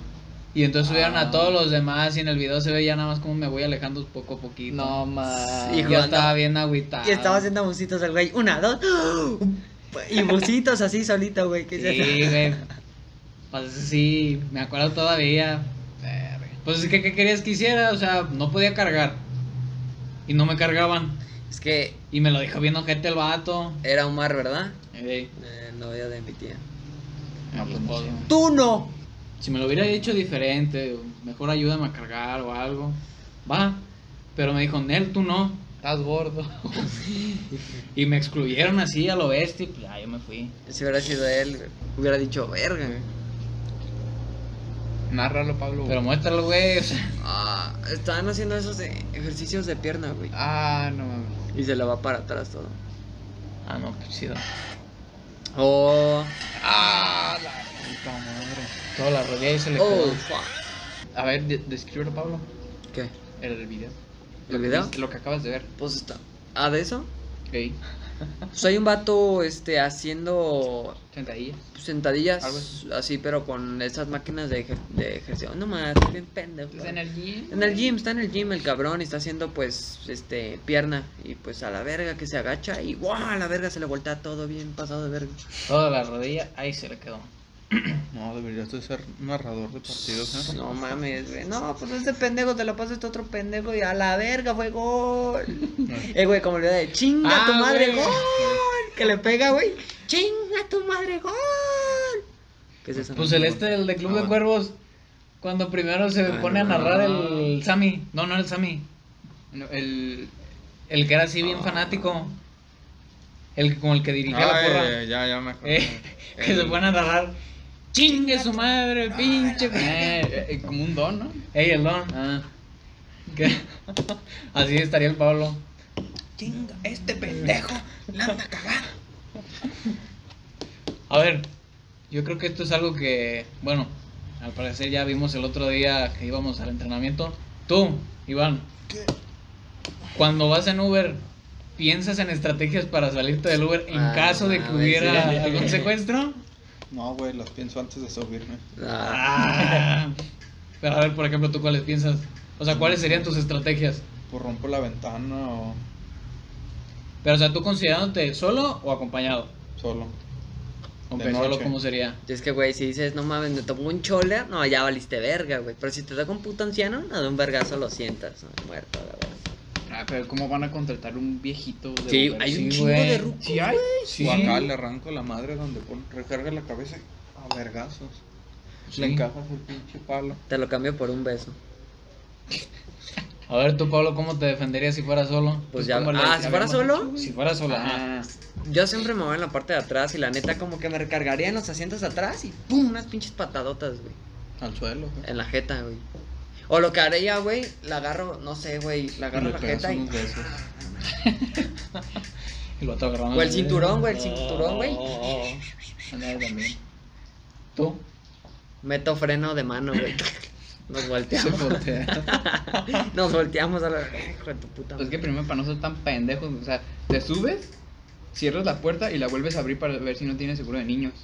A: Y entonces subieron
F: Ah.
A: a todos los demás y en el video se ve ya nada más como me voy alejando poco a poquito.
F: No, más.
C: Y
A: yo estaba bien agüitado.
C: Y estaba haciendo busitos el güey. Una, dos. Y busitos así solito, güey. que se-
A: Sí, güey. Pues sí, me acuerdo todavía. Pues es que, ¿qué querías que hiciera? O sea, no podía cargar. Y no me cargaban.
C: Es que
A: Y me lo dijo viendo gente el vato.
C: era Omar, ¿verdad?
A: Eh,
C: El novio de mi tía.
F: No, pues no sé.
C: ¡Tú no!
A: Si me lo hubiera dicho diferente, mejor ayúdame a cargar o algo. Va. Pero me dijo, Nel, tú no.
F: Estás gordo.
A: Y me excluyeron así a lo bestia y pues ya yo me fui.
C: Si hubiera sido él, hubiera dicho, verga.
F: Nárralo, Pablo.
A: Pero muéstralo, güey. O sea,
C: Ah, estaban haciendo esos de ejercicios de pierna, güey.
F: Ah, no mames.
C: Y se le va para atrás todo.
A: ah, no, qué chido.
C: Oh,
F: Ah, la puta madre.
A: Toda la rodilla y se le
C: oh,
A: quedó.
F: A ver, de- descríbelo, Pablo.
C: ¿Qué?
F: El video.
C: ¿El video?
F: Lo que acabas de ver.
C: Pues está. Ah, de eso.
F: Ok.
C: Pues hay un vato, este, haciendo
F: Sentadillas.
C: sentadillas
F: Algo así.
C: así, pero con esas máquinas de, ejer- de ejercicio. No más, bien pendejo.
F: ¿Estás en el gym?
C: En el gym, está en el gym el cabrón y está haciendo pues este pierna y pues a la verga que se agacha y ¡guau! a la verga se le voltea todo bien pasado de verga.
A: Toda la rodilla, ahí se le quedó.
B: No, deberías de ser narrador de partidos, ¿eh?
C: No mames, güey. No, pues este pendejo te lo pasa este otro pendejo y a la verga fue gol. eh, güey, como le da de chinga
A: Ah,
C: tu madre
A: güey.
C: gol. Que le pega, güey. Chinga tu madre gol. ¿Qué es eso?
A: Pues el este, el de Club
C: Ah,
A: de
C: bueno.
A: Cuervos, cuando primero se
C: Ah,
A: pone a narrar el Sammy. No, no el Sammy.
F: No, el.
A: El que era así bien
C: Ah.
A: fanático. El que- como el que dirigía la porra.
B: ya, ya me.
A: Eh, que se pone a narrar. Chingue su madre, el pinche.
F: Eh,
A: Eh,
F: como un don, ¿no?
A: Ey, el don. Ah. Que- Así estaría el Pablo.
F: Chinga, este pendejo. La anda a cagar.
A: A ver, yo creo que esto es algo que, bueno, al parecer ya vimos el otro día que íbamos al entrenamiento. Tú, Iván, cuando vas en Uber, ¿piensas en estrategias para salirte del Uber en
C: Ah,
A: caso de que hubiera
C: sí.
A: algún secuestro?
B: No, güey, las pienso antes de subirme.
C: Ah.
A: Pero a ver, por ejemplo, ¿tú cuáles piensas? O sea, ¿cuáles serían tus estrategias?
B: Pues rompo la ventana o
A: Pero, o sea, ¿tú considerándote solo o acompañado?
B: solo.
A: Ok,
B: De
A: solo,
B: noche.
A: ¿cómo sería?
C: y es que, güey, si dices, no mames, me tomo un choler, no, ya valiste verga, güey. Pero si te toca un puto anciano, no, de un vergazo lo sientas, ¿no? muerto, la verdad.
F: Ah, pero ¿cómo van a contratar un viejito de
C: Sí, hay un
A: Sí,
C: chingo
A: güey.
C: de rucos,
F: Sí hay.
A: Sí.
B: O acá le arranco la madre donde pon, recarga la cabeza a vergazos. Le encajas el pinche palo.
C: Te lo cambio por un beso.
A: A ver, tú, Pablo, ¿cómo te defenderías si fuera solo?
C: Pues ya.
F: ¿cómo le
C: Ah, si fuera solo.
A: Si fuera solo, ajá.
F: Ah,
C: Yo siempre me voy en la parte de atrás y la neta como que me recargaría en los asientos de atrás y pum, unas pinches patadotas, güey.
B: Al suelo. güey.
C: En la jeta, güey. O lo que haría, güey, la agarro, no sé, güey, la agarro la jeta y...
A: El vato agarrando
C: O el cinturón, güey, el cinturón, güey.
A: Ándale, también. ¿Tú?
C: Meto freno de mano, güey. Nos volteamos.
A: Se voltea.
C: Nos volteamos a la... Hijo de tu puta
F: Pues es que
C: madre.
F: primero para no ser tan pendejos, o sea, te subes, cierras la puerta y la vuelves a abrir para ver si no tienes seguro de niños.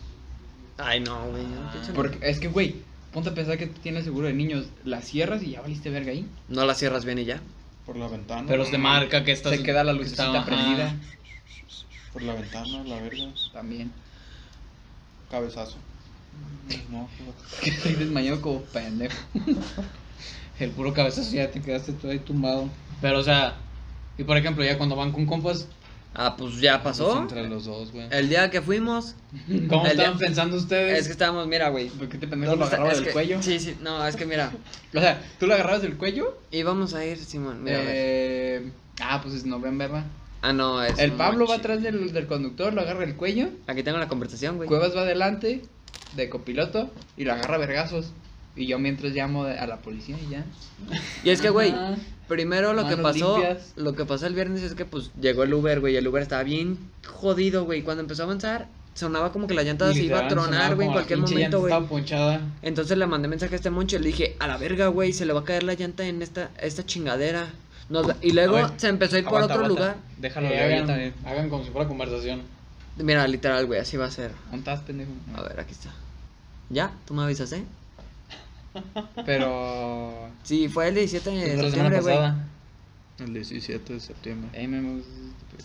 C: Ay, no, güey. no,
F: Porque es que, güey, ponte a pensar que tú tienes seguro de niños, la cierras y ya valiste verga ahí.
C: No la cierras bien y ya.
B: Por la ventana.
A: Pero se marca que estás...
F: Se queda la
A: que
F: lucecita
A: está-
F: prendida
B: Por la ventana, la verga.
F: también.
B: Cabezazo. No,
F: Estoy desmayado como pendejo.
A: El puro cabezazo ya te quedaste tú ahí tumbado. Pero, o sea, y por ejemplo, ya cuando van con compas,
C: Ah, pues ya
B: pues
C: pasó.
B: entre los dos, güey.
C: El día que fuimos,
A: ¿cómo
C: El
A: estaban
C: día-
A: pensando ustedes?
C: es que estábamos, mira, güey.
F: ¿Por qué te pendejo lo agarrabas del
C: que-
F: cuello?
C: Sí, sí, no, es que mira,
F: O sea, tú lo agarrabas del cuello.
C: íbamos a ir, Simón, mira, a ver.
F: eh, ah, pues es november, ¿verdad?
C: Ah, no, es
F: El Pablo va atrás del, del conductor, lo agarra el cuello.
C: Aquí tengo la conversación, güey.
F: Cuevas va adelante, de copiloto, y lo agarra a vergazos. Y yo mientras llamo a la policía y ya.
C: Y es que, güey, primero lo que pasó,
F: limpias.
C: lo que pasó el viernes es que, pues, llegó el Uber, güey, el Uber estaba bien jodido, güey. Cuando empezó a avanzar, sonaba como que la llanta se iba a tronar, güey, en cualquier momento, güey.
A: Estaba ponchada.
C: Entonces le mandé mensaje a este moncho y le dije, a la verga, güey, se le va a caer la llanta en esta, esta chingadera. Nos Y luego
F: ver,
C: se empezó a ir por
F: Aguanta,
C: otro
F: aguanta.
C: lugar.
F: Déjalo,
A: Eh, hagan,
F: también.
A: hagan como si fuera conversación.
C: Mira, literal, güey, así va a ser.
F: ¿Dónde estás, pendejo?
C: A ver, aquí está. ¿Ya? ¿Tú me avisas, eh?
F: Pero.
C: Sí, fue el 17 de
A: la semana
C: septiembre, güey.
B: El 17 de septiembre.
F: Eh, me me-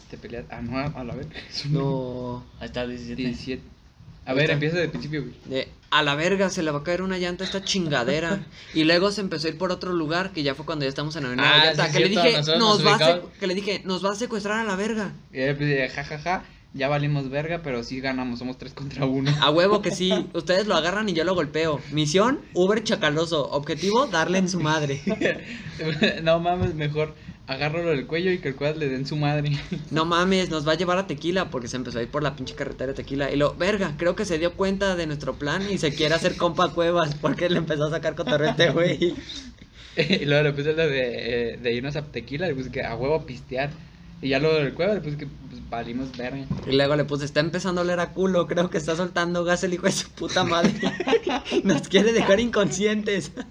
F: te peleas. Ah, no, a la vez.
C: No.
A: Ahí está el 17.
F: 17. A ver, empieza de principio, güey.
C: De, a la verga, se le va a caer una llanta a esta chingadera. y luego se empezó a ir por otro lugar, que ya fue cuando ya estamos en la avenida
A: Ah,
C: Vallarta,
A: sí,
C: que le
A: cierto,
C: dije,
A: nosotros
C: nos
A: nos
C: va a que le dije, nos va a secuestrar a la verga.
F: Y él pues, dije, ja, ja, ja, ya valimos verga, pero sí ganamos, somos 3 contra 1.
C: A huevo que sí, ustedes lo agarran y yo lo golpeo. Misión, Uber chacaloso. Objetivo, darle en su madre.
F: no mames, mejor agárralo del cuello y que el cuadro le den su madre.
C: No mames, nos va a llevar a Tequila porque se empezó a ir por la pinche carretera de Tequila. Y lo, verga, creo que se dio cuenta de nuestro plan y se quiere hacer compa Cuevas porque le empezó a sacar cotorrete, güey.
F: y luego le puse lo de, eh, de irnos a tequila, le puse que a huevo pistear. Y ya luego del cueva le puse que pues, valimos verga.
C: Y luego le puse, está empezando a oler a culo, creo que está soltando gas el hijo de su puta madre. Nos quiere dejar inconscientes.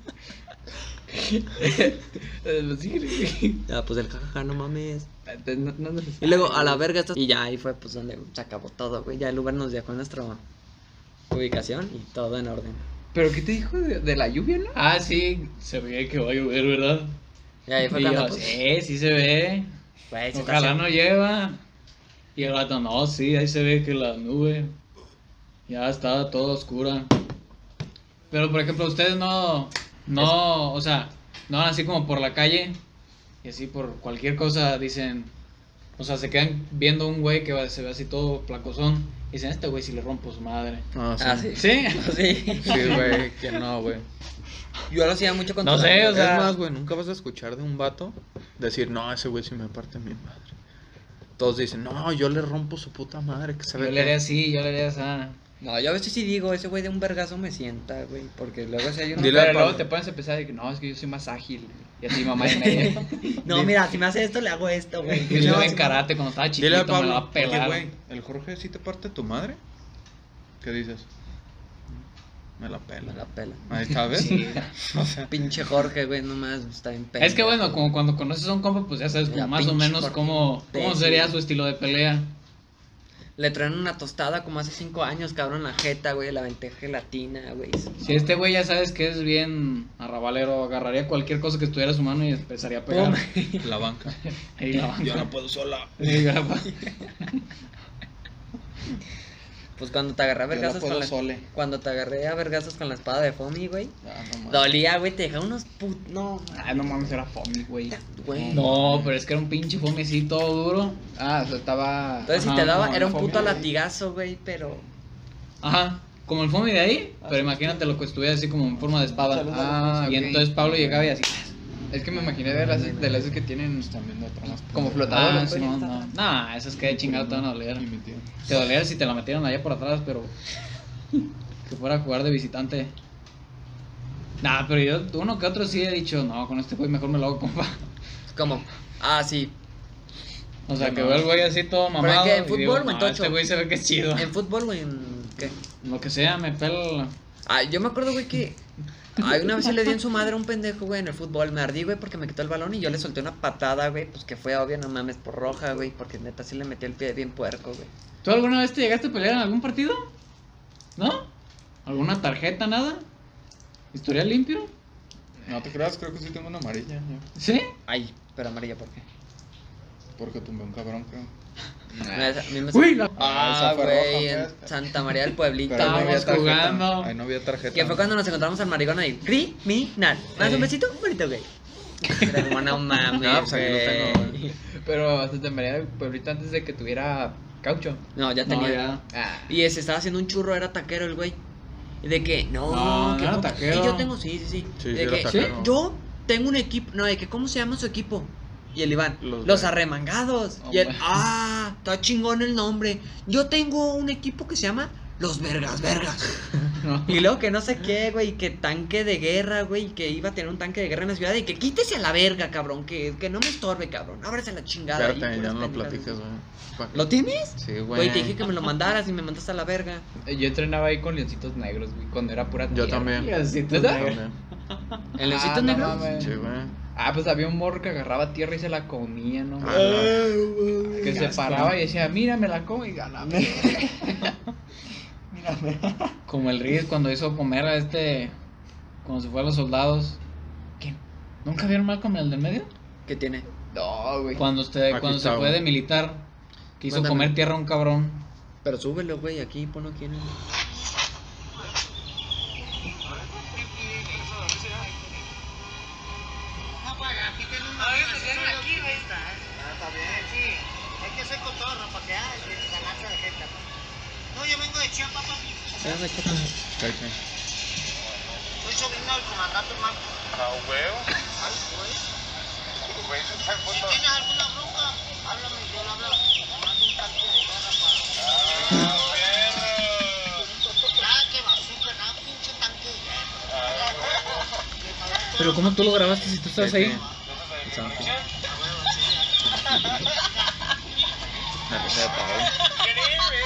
F: Eh, pues,
C: pues el jajaja, no mames.
F: Entonces, no, no, no-
C: Y luego a la verga esto. Y ya ahí fue pues donde se acabó todo, güey. Ya el Uber nos dejó nuestra ubicación y todo en orden.
F: ¿Pero qué te dijo de, de la lluvia, no?
A: Ah, sí, se ve que va a llover, ¿verdad?
C: Y ahí fue
A: Y
C: cuando
A: yo,
C: pues,
A: sí, sí se ve.
C: Está
A: Ojalá no lleva. Y el rato, no, sí, ahí se ve que la nube ya está toda oscura. Pero, por ejemplo, ustedes no, no, o sea, no van así como por la calle y así por cualquier cosa dicen, o sea, se quedan viendo un güey que se ve así todo placosón y dicen, este güey si le rompo su madre.
B: Ah,
C: Ah, sí.
A: ¿Sí?
C: Sí.
B: Sí, güey, que no, güey.
C: Yo lo hacía mucho con
A: No sé, o sea-
B: es más, güey, nunca vas a escuchar de un vato decir, no, ese güey sí me parte mi madre. Todos dicen, no, yo le rompo su puta madre, que se
A: Yo
B: ve
A: le haré así, yo le haré así.
C: No, yo a veces sí digo, ese güey de un vergazo me sienta, güey. Porque luego si hay
B: a
F: Pero luego
B: Pablo.
F: te pones a empezar de que no, es que yo soy más ágil. Y así mamá y media.
C: No, mira, si me hace esto, le hago esto, güey.
A: Yo
C: No,
A: en karate cuando estaba chiquito
B: Dile a
A: me la va
B: Pablo,
A: a pelar.
B: oye, güey, ¿el Jorge sí te parte tu madre? ¿Qué dices? Me la pela.
C: Me la pela.
B: Ahí está, ¿ves? O sea,
C: Pinche Jorge, güey, nomás está bien
A: Es que bueno, como cuando conoces a un compa, pues ya sabes como más o menos
C: Jorge.
A: cómo, cómo sería su estilo de pelea.
C: Le traen una tostada como hace cinco años, cabrón, la jeta, güey, la vente gelatina, güey.
A: Si este güey ya sabes que es bien arrabalero, agarraría cualquier cosa que estuviera a su mano y empezaría a pegar.
C: Pum.
B: la banca.
A: Ahí la banca.
B: Yo no puedo sola.
A: Sí.
C: Pues cuando te agarré a vergazos con la...
F: sole.
C: Cuando te agarré a vergazos con la espada de Fomi, güey.
F: Ah, no mames.
C: Dolía, güey, te dejaba unos put... No,
F: Ah, no mames, era foamy, güey.
A: No, pero es que era un pinche fome así todo duro.
F: Ah, o sea, estaba.
C: Entonces si te daba, era un puto latigazo, güey, pero...
A: Ajá, como el fome de ahí, pero imagínate lo que estuviera así como en forma de espada. Ah, y entonces Pablo llegaba y así.
F: Es que me imaginé de las, de las que tienen
B: También de otras.
F: como
A: Ah,
F: flotadores.
A: sí,
F: pues.
A: no, no. Nah, esas que de chingado te van a doler. Te dolería si te la metieron allá por atrás, pero. Que fuera a jugar de visitante. Nah, pero yo, uno que otro sí he dicho, no, con este güey mejor me lo hago compa.
C: ¿Cómo? Ah, sí.
A: O sea, que veo el güey así todo
C: Pero
A: mamado.
C: ¿en fútbol
A: digo,
C: o en
A: "No,
C: tocho?"
A: Este güey se ve que es chido.
C: ¿En fútbol o en qué?
A: Lo que sea, me pela.
C: Ah, yo me acuerdo, güey, que... Ay, una vez sí le di en su madre a un pendejo, güey, en el fútbol. Me ardí, güey, porque me quitó el balón y yo le solté una patada, güey, pues que fue obvio, no mames, por roja, güey, porque neta sí le metí el pie bien puerco, güey.
A: ¿Tú alguna vez te llegaste a pelear en algún partido? ¿No? ¿Alguna tarjeta, nada? ¿Historial limpio?
B: No te creas, creo que sí tengo una amarilla. yo.
A: ¿Sí?
C: Ay, pero amarilla, ¿por qué?
B: Porque tumbé un cabrón, creo.
C: Me- a mí me-
A: Uy, la...
C: Ah,
B: esa fue
C: güey, en
B: pues.
C: Santa María del Pueblito,
B: Pero ahí no
A: Estábamos
B: tarjeta.
A: jugando.
B: Ahí no había tarjeta.
C: Que fue cuando nos encontramos al maricón ahí. Criminal. ¿Más
A: Eh.
C: un besito? Bonito, güey. Como, no mames,
B: No, pues aquí lo tengo,
C: güey.
F: Pero hasta te María del Pueblito antes de que tuviera caucho.
C: No, ya
A: No,
C: tenía.
A: ya.
F: Ah.
C: Y se estaba haciendo un churro, era taquero el güey. Y de que, no,
A: No,
C: que
A: no era
C: no,
A: taquero.
C: Y yo tengo, sí, sí, sí.
B: Sí,
C: de que,
B: taquero.
C: yo tengo un equipo, no, de que, ¿cómo se llama su equipo? Y el Iván, los,
B: Los
C: arremangados.
F: Oh,
C: y él,
F: güey.
C: ah, está chingón el nombre. Yo tengo un equipo que se llama Los Vergas Vergas.
A: No.
C: Y luego que no sé qué, güey, que tanque de guerra, güey, que iba a tener un tanque de guerra en la ciudad y que quítese a la verga, cabrón, que, que no me estorbe, cabrón. Ábrese la chingada. Puras
B: ya no lo platiques, güey.
C: ¿Lo tienes?
B: Sí,
C: Güey,
B: güey.
C: te dije que me lo mandaras y me mandaste a la verga.
F: Yo entrenaba ahí con leoncitos negros, güey, cuando era pura
B: Yo
F: tierra.
B: también.
A: Leoncitos negros.
C: ¿El
F: Ah, no
C: negro?
F: mames.
B: Sí, güey.
F: Ah, pues había un morro que agarraba tierra y se la comía, ¿no?
B: Ah,
F: que se paraba y decía, mira, me la como y ganaba.
A: Como el Riz cuando hizo comer a este. Cuando se fue a los soldados. ¿Quién? ¿Nunca vieron mal con el del medio?
C: ¿Qué tiene?
F: No, güey.
A: Cuando, usted,
B: Aquí
A: cuando se fue de militar. Quiso
C: Mándame.
A: comer tierra a un cabrón.
C: Pero súbelo, güey, aquí ponlo aquí en el... Espérame, checa.
B: Cállate.
H: Soy sobrino del comandante Marco.
I: Ah, huevo.
H: Ay, güey. Si tienes alguna bronca, háblame, yo le hablo. Mando un tanque de guerra para.
I: Ah, perro.
H: Nada que bazooka, nada, pinche tanque de guerra.
A: Pero ¿cómo tú lo grabaste si tú estás ahí?
B: La de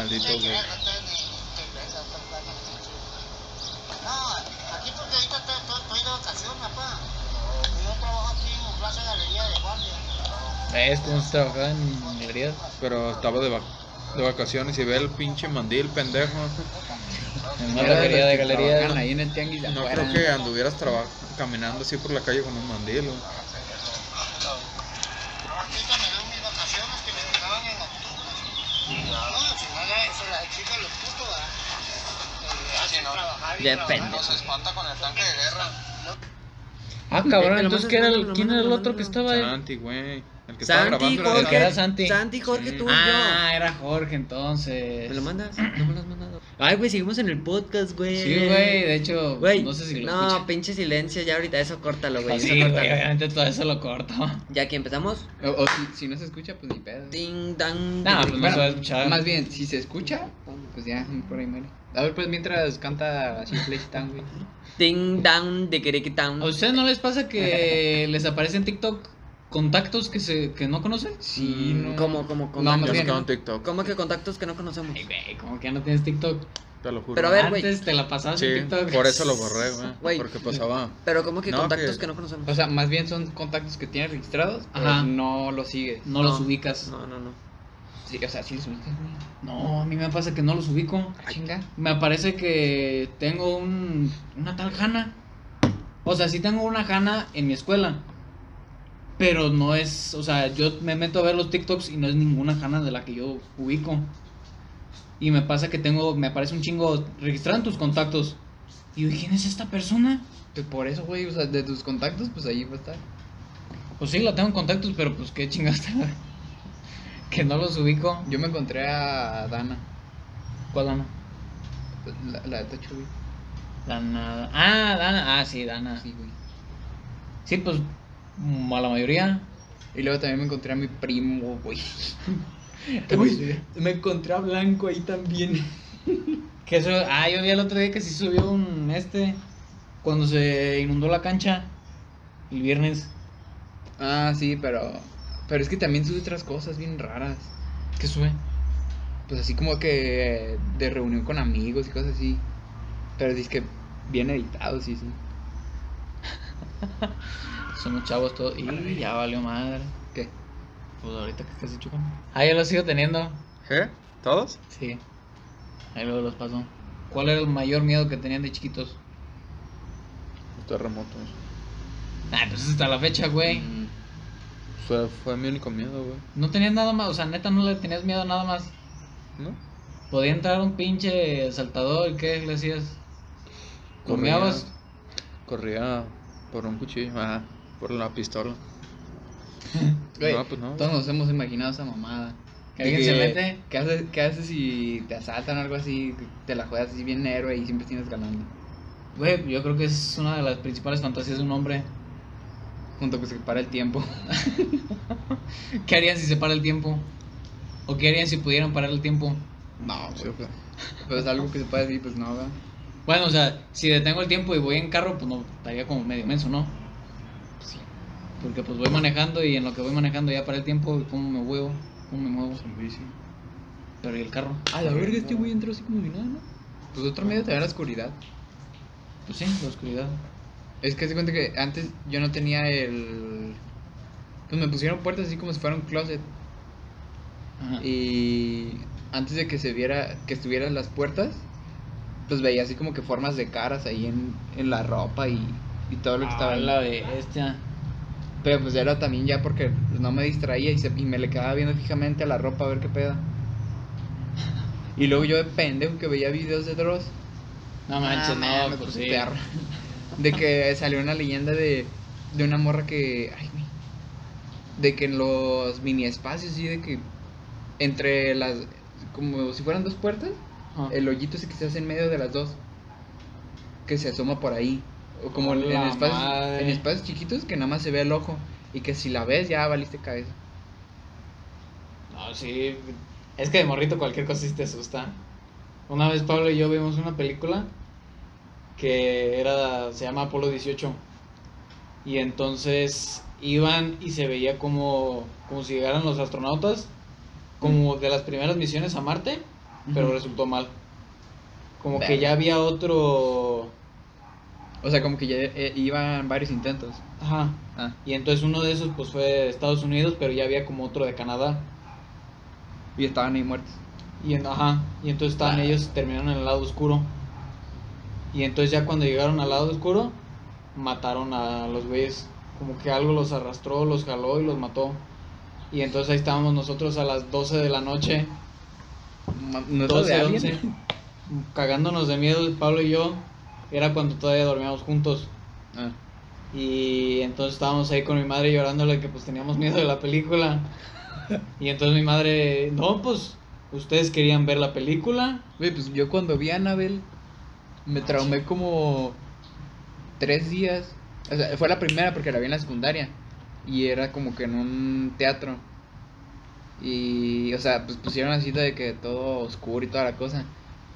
H: en el- No, aquí porque ahorita estoy, de vacaciones, papá. Yo trabajo aquí en Plaza Galería de Guardia.
A: Es como si trabajaba en galerías.
B: Pero estaba de, vac- de vacaciones y ve el pinche mandil, pendejo.
A: En una
F: de
A: galería de
F: trabajan ahí en el tianguis
B: No creo que anduvieras caminando así por la calle con un mandil. güey.
H: Ahorita me dan mis vacaciones que me tocaban en octubre. No, si no, ya se la exigen los putos, ¿verdad? Eh, hacen
I: no.
H: trabajar y
C: Depende.
H: trabajar.
I: Nos espanta con el tanque de guerra.
A: Ah, cabrón, entonces
C: mandas,
A: ¿qué era el,
C: mándamelo,
A: ¿quién era el otro que estaba ahí?
B: Santi, güey. El que estaba
C: Santi,
B: grabando
C: Jorge.
A: El que era Santi.
C: Santi, Jorge,
B: Sí.
C: tú y
A: Ah,
C: yo.
A: era Jorge entonces.
C: ¿Me lo mandas? No me lo has mandado. Ay, güey, seguimos en el podcast, güey.
A: Sí, güey, de hecho,
C: Güey,
A: no sé si lo
C: no, pinche silencio, ya ahorita eso córtalo, güey.
A: Ah,
C: eso
A: Sí, güey, obviamente todo eso lo corto.
C: Ya aquí empezamos.
F: O, o si, si no se escucha, pues ni pedo.
C: Ding, dang.
A: Nah,
C: ding,
A: pues no se va a escuchar.
F: Más bien, si se escucha, pues ya, por ahí muere. A ver, pues mientras canta así Playtime, güey.
C: Ding, dang, de down.
A: ¿A ustedes no les pasa que les aparece en TikTok contactos que se que no conocen?
F: Sí, no.
C: ¿Cómo, cómo,
F: No,
C: contactos?
F: más
B: Yo
F: bien,
B: no quedo en TikTok,
C: ¿Cómo que contactos que no conocemos?
A: Ay, güey, como que ya no tienes TikTok.
B: te lo juro.
C: Pero a ver, güey.
A: Antes te la pasabas
B: Sí,
A: en TikTok.
B: por eso lo borré, güey. Porque pasaba.
C: Pero ¿cómo que
B: No,
C: contactos
B: que-
C: que no conocemos?
F: O sea, más bien son contactos que tienes registrados, pero
A: Ajá.
F: no los sigues.
A: No los ubicas.
C: No, no, no.
F: Sí, o sea, sí los ubicas, güey.
A: No, a mí me pasa que no los ubico.
F: Ah, chinga.
A: Me aparece que tengo un, una tal Hanna. O sea, sí tengo una Hanna en mi escuela. Pero no es, o sea, yo me meto a ver los TikToks y no es ninguna Hanna de la que yo ubico. Y me pasa que tengo, me aparece un chingo registrado en tus contactos. Y yo, ¿quién es esta persona?
F: Pues por eso, güey, o sea, de tus contactos, pues ahí va a estar.
A: Pues sí, la tengo en contactos, pero pues qué chingaste. Que no los ubico.
F: Yo me encontré a Dana,
A: ¿Cuál Dana?
F: la, la de Tacho, güey.
A: Dana. Ah, Dana. Ah, sí, Dana.
F: Sí, güey.
A: Sí, pues mm, a la mayoría.
F: Y luego también me encontré a mi primo, güey.
A: Uy, me encontré a Blanco ahí también. que eso, ah, yo vi el otro día que sí subió un este cuando se inundó la cancha el viernes.
F: Ah, sí, pero. Pero es que también sube otras cosas bien raras.
A: ¿Qué sube?
F: Pues así como que de reunión con amigos y cosas así. Pero dice que bien editados, sí, sí.
A: Somos chavos todos. Y ya valió madre.
F: ¿Qué?
A: Pues ahorita que casi chupan. Ah, yo los sigo teniendo.
B: ¿Qué? ¿Todos?
A: Sí. Ahí luego los paso. ¿Cuál era el mayor miedo que tenían de chiquitos?
B: Los terremotos.
A: Ah, pues hasta la fecha, güey.
F: Mm,
B: Fue, fue mi único miedo, güey.
A: No tenías nada más, o sea, neta no le tenías miedo a nada más.
B: ¿No?
A: Podía entrar un pinche saltador, ¿qué le hacías? ¿Comeabas?
B: Corría por un cuchillo. Ah, por la pistola.
F: Güey,
B: No, pues no.
F: todos nos hemos imaginado esa mamada.
A: ¿Que alguien se mete?
F: ¿Qué haces, ¿Qué haces si te asaltan o algo así? Te la juegas así bien héroe y siempre tienes ganando.
A: Güey, yo creo que es una de las principales fantasías de un hombre.
F: Junto que se para el tiempo.
A: ¿Qué harían si se para el tiempo? ¿O qué harían si pudieran parar el tiempo?
F: No,
B: pues.
F: Pero es algo que se puede decir, pues no, ¿verdad?
A: Bueno, o sea, si detengo el tiempo y voy en carro, pues no, estaría como medio menso, ¿no?
F: Sí.
A: Porque pues voy manejando y en lo que voy manejando ya para el tiempo cómo me muevo, cómo me muevo. Pero ¿y el carro?
F: A la verga, este güey entró así como si nada, ¿no? Pues otro miedo te da la oscuridad.
A: Pues sí, la oscuridad.
F: Es que se cuenta que antes yo no tenía el. Pues me pusieron puertas así como si fuera un closet.
A: Ajá.
F: Y antes de que se viera, que estuvieran las puertas, pues veía así como que formas de caras ahí en, en la ropa y, y todo lo que estaba
A: Ah,
F: ahí.
A: la bestia.
F: Pero pues era también ya porque no me distraía y, se- y me le quedaba viendo fijamente a la ropa a ver qué pedo. Y luego yo de pendejo que veía videos de Dross.
A: No manches,
F: Ah,
A: no,
F: mames,
A: pues
F: pues,
A: sí.
F: De que salió una leyenda de, de una morra que. Ay. De que en los mini espacios, sí, de que entre las. Como si fueran dos puertas,
A: Ajá.
F: el hoyito ese que se hace en medio de las dos. Que se asoma por ahí. O como en,
A: ¡La
F: espacios, en espacios chiquitos que nada más se ve el ojo. Y que si la ves ya valiste cabeza.
A: No, sí. Es que de morrito cualquier cosa sí te asusta. Una vez Pablo y yo vimos una película que era se llama Apolo 18. Y entonces iban y se veía como como si llegaran los astronautas como de las primeras misiones a Marte, pero resultó mal. Como que ya había otro
F: O sea, como que ya eh, iban varios intentos.
A: ajá,
F: Ah,
A: y entonces uno de esos pues fue de Estados Unidos, pero ya había como otro de Canadá.
F: y estaban ahí muertos.
A: Y, en- ajá, y entonces estaban
F: Ah.
A: ellos, terminaron en el lado oscuro. Y entonces ya cuando llegaron al lado oscuro, mataron a los güeyes. Como que algo los arrastró, los jaló y los mató. Y entonces ahí estábamos nosotros a las 12 de la noche,
F: Ma- ¿No es
A: 12,
F: de
A: 11,
F: alguien?
A: cagándonos de miedo, Pablo y yo. Era cuando todavía dormíamos juntos.
F: Ah.
A: Y entonces estábamos ahí con mi madre llorándole que pues teníamos miedo de la película. Y entonces mi madre, no, pues ¿Ustedes querían ver la película?
F: Güey, pues yo cuando vi a Annabelle me traumé como tres días. O sea, fue la primera porque la vi en la secundaria. Y era como que en un teatro. Y, o sea, pues pusieron así de que todo oscuro y toda la cosa.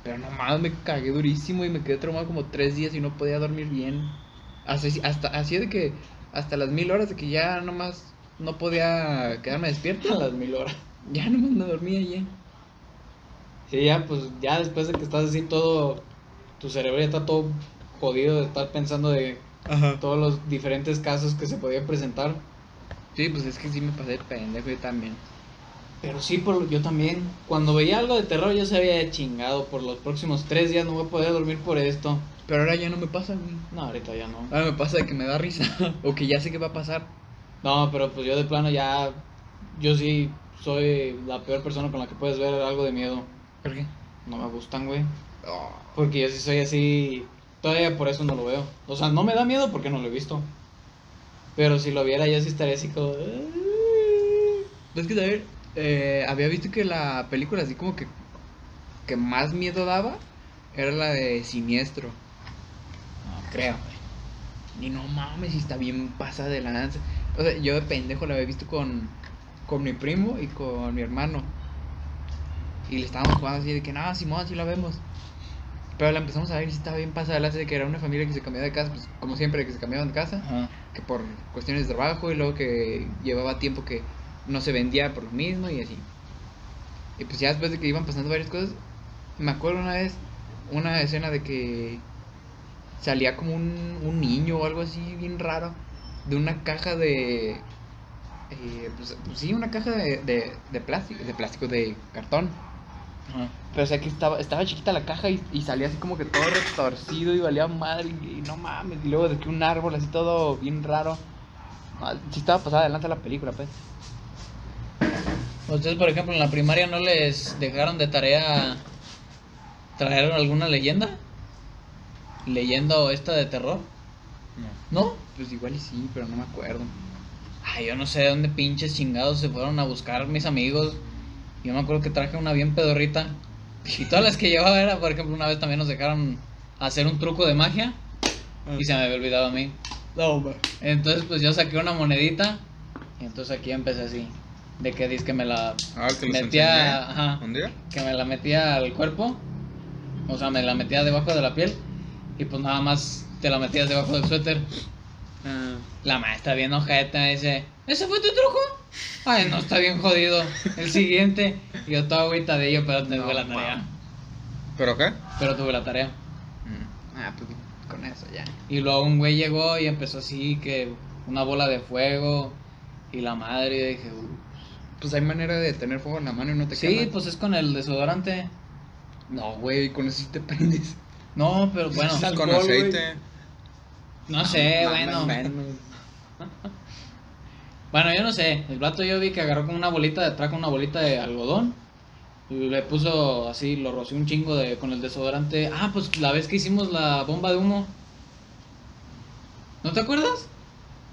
F: Pero no mames, me cagué durísimo y me quedé traumado como tres días y no podía dormir bien. Así, hasta, así de que hasta las mil horas de que ya nomás no podía quedarme despierto.
A: A las mil horas.
F: Ya nomás me dormía ya.
A: Sí, ya, pues ya después de que estás así todo, tu cerebro ya está todo jodido de estar pensando de
F: Ajá.
A: todos los diferentes casos que se podían presentar.
F: Sí, pues es que sí me pasé de pendejo yo también.
A: Pero sí, por, yo también. Cuando veía algo de terror, yo sabía chingado. Por los próximos tres días no voy a poder dormir por esto.
F: Pero ahora ya no me pasa, güey.
A: No, ahorita ya no.
F: Ahora me pasa de que me da risa. o que ya sé qué va a pasar.
A: No, pero pues yo de plano ya. Yo sí soy la peor persona con la que puedes ver algo de miedo.
F: ¿Por qué?
A: No me gustan, güey. Porque yo sí soy así. Todavía por eso no lo veo. O sea, no me da miedo porque no lo he visto. Pero si lo viera, yo sí estaría así como.
F: Es que, a ver, eh, había visto que la película así como que, que más miedo daba era la de Siniestro.
A: No creo.
F: Y no mames, si está bien pasada de lanza. O sea, yo de pendejo la había visto con, con mi primo y con mi hermano. Y le estábamos jugando así de que, no, Simón, así la vemos. Pero la empezamos a ver y estaba bien pasada de que era una familia que se cambiaba de casa, pues como siempre que se cambiaban de casa.
A: Ajá.
F: que por cuestiones de trabajo y luego que llevaba tiempo que no se vendía por lo mismo y así. Y pues ya después de que iban pasando varias cosas, me acuerdo una vez una escena de que salía como un, un niño o algo así bien raro de una caja de... eh, pues, pues sí, una caja de, de, de plástico, de plástico, de cartón.
A: Ajá.
F: Pero o sea que estaba, estaba chiquita la caja y, y salía así como que todo retorcido y valía madre y, y no mames. Y luego de que un árbol así todo bien raro. Ah, sí estaba pasada adelante la película, pues.
A: Ustedes, por ejemplo, en la primaria no les dejaron de tarea traer alguna leyenda? ¿Leyenda esta de terror? ¿No?
F: Pues igual y sí, pero no me acuerdo.
A: Ay, yo no sé de dónde pinches chingados se fueron a buscar mis amigos. Yo me acuerdo que traje una bien pedorrita. Y todas las que llevaba era, por ejemplo, una vez también nos dejaron hacer un truco de magia. Y se me había olvidado a mí.
F: No,
A: Entonces, pues yo saqué una monedita. Y entonces aquí empecé así. De que dice que me la
B: Ah, que
A: metía.
B: enseñé.
A: Ajá.
B: ¿Un día?
A: que me la metía al cuerpo, o sea, me la metía debajo de la piel y pues nada más te la metías debajo del suéter.
F: Ah,
A: La maestra bien ojeta me dice, ¿ese fue tu truco? Ay, no, está bien jodido. El siguiente, y yo todo agüitadillo, pero tuve
F: No,
A: la tarea.
B: ¿Pero qué?
A: Pero tuve la tarea.
F: ah, pues con eso ya.
A: Y luego un güey llegó y empezó así, que una bola de fuego y la madre, y dije, "Uh".
F: Pues hay manera de tener fuego en la mano y no te
A: sí,
F: quema.
A: pues es con el desodorante.
F: No, güey, con eso sí te prendes.
A: No, pero bueno,
F: Es
B: Con
F: alcohol, güey.
B: aceite.
A: no sé,
F: No,
A: bueno. Bueno, yo no sé. El vato yo vi que agarró con una bolita, de trajo una bolita de algodón. Le puso así, lo roció un chingo de con el desodorante. Ah, pues la vez que hicimos la bomba de humo. ¿No te acuerdas?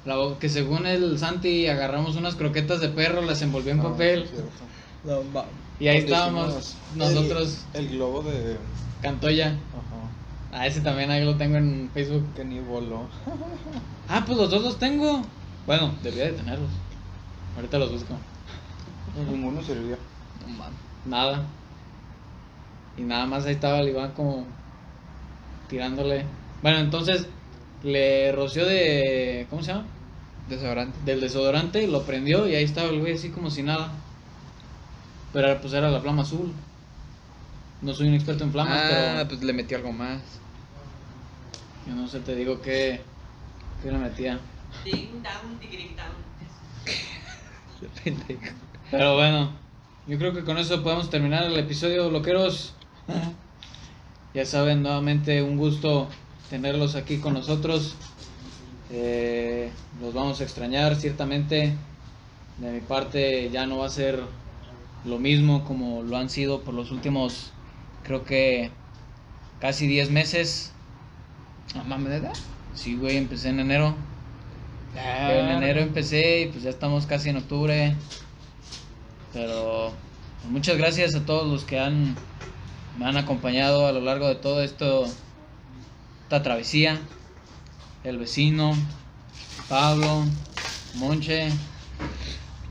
A: La que según el Santi agarramos unas croquetas de perro, las envolvió en
B: Ah,
A: papel.
F: No.
A: Y ahí estábamos nosotros,
B: El, el globo de.
A: Cantoya.
B: Ajá.
A: Ah, ese también ahí lo tengo en Facebook.
B: Que ni voló.
A: Ah, pues los dos los tengo. Bueno, debía de tenerlos. Ahorita los busco.
B: Ninguno servía.
F: No mames.
A: Nada. Y nada más ahí estaba el Iván como tirándole. Bueno, entonces le roció de. ¿Cómo se llama?
F: Desodorante.
A: Del desodorante, lo prendió y ahí estaba el güey así como si nada. Pero pues era la flama azul. No soy un experto en flamas,
F: ah,
A: pero
F: pues le metí algo más.
A: yo no sé, te digo que. que le metía. Pero bueno, yo creo que con eso podemos terminar el episodio, loqueros. Ya saben, nuevamente un gusto tenerlos aquí con nosotros. Eh, los vamos a extrañar, ciertamente. De mi parte ya no va a ser lo mismo como lo han sido por los últimos, creo que casi 10 meses.
F: No mames, ¿verdad?
A: Sí, güey, empecé en enero. En enero empecé y pues ya estamos casi en octubre. Pero Muchas gracias a todos los que han me han acompañado a lo largo de todo esto esta travesía. El vecino, Pablo, Monche.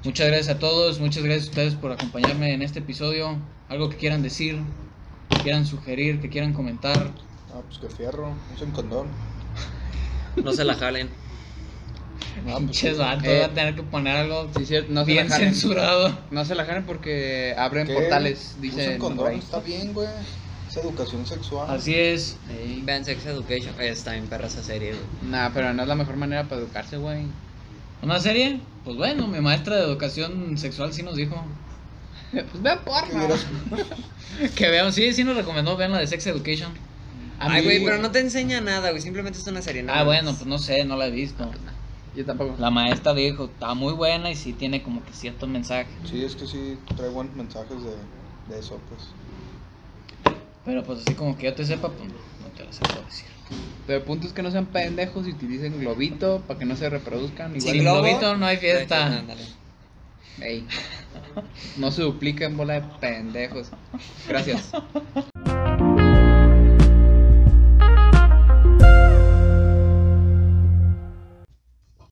A: Muchas gracias a todos, muchas gracias a ustedes por acompañarme en este episodio. Algo que quieran decir, que quieran sugerir, que quieran comentar.
I: Ah, pues que fierro, usen condón.
C: No se la jalen.
F: No, pues,
A: Pinches vatos,
F: eh,
A: voy a tener que poner algo
F: sí, cierto, no se
A: bien
F: la jalen.
A: censurado.
F: No se la jalen porque abren
I: ¿Qué?
F: portales,
I: Usen
F: dice
I: condón, está bien, güey. Es educación sexual.
A: Así es.
C: Vean Sex Education. Está en perra esa serie, güey.
F: Nah, pero no es la mejor manera para educarse, güey.
A: ¿Una serie? Pues bueno, mi maestra de educación sexual sí nos dijo.
F: Pues vean
I: Que
F: porno.
A: Que vean, sí, sí nos recomendó, vean la de Sex Education. A
C: Ay, güey, pero no te enseña nada, güey. Simplemente es una serie. nada
A: Ah,
C: más.
A: bueno, pues no sé, no la he visto.
F: Yo tampoco.
A: La maestra dijo, está muy buena y sí tiene como que ciertos mensajes.
I: Sí, es que sí trae buenos mensajes de, de eso, pues.
A: Pero pues así como que yo te sepa, pues no te las puedo decir.
F: Pero el punto es que no sean pendejos y utilicen globito para que no se reproduzcan. Igual
A: Sin globito no hay fiesta.
F: Ey, no se dupliquen bola de pendejos. Gracias.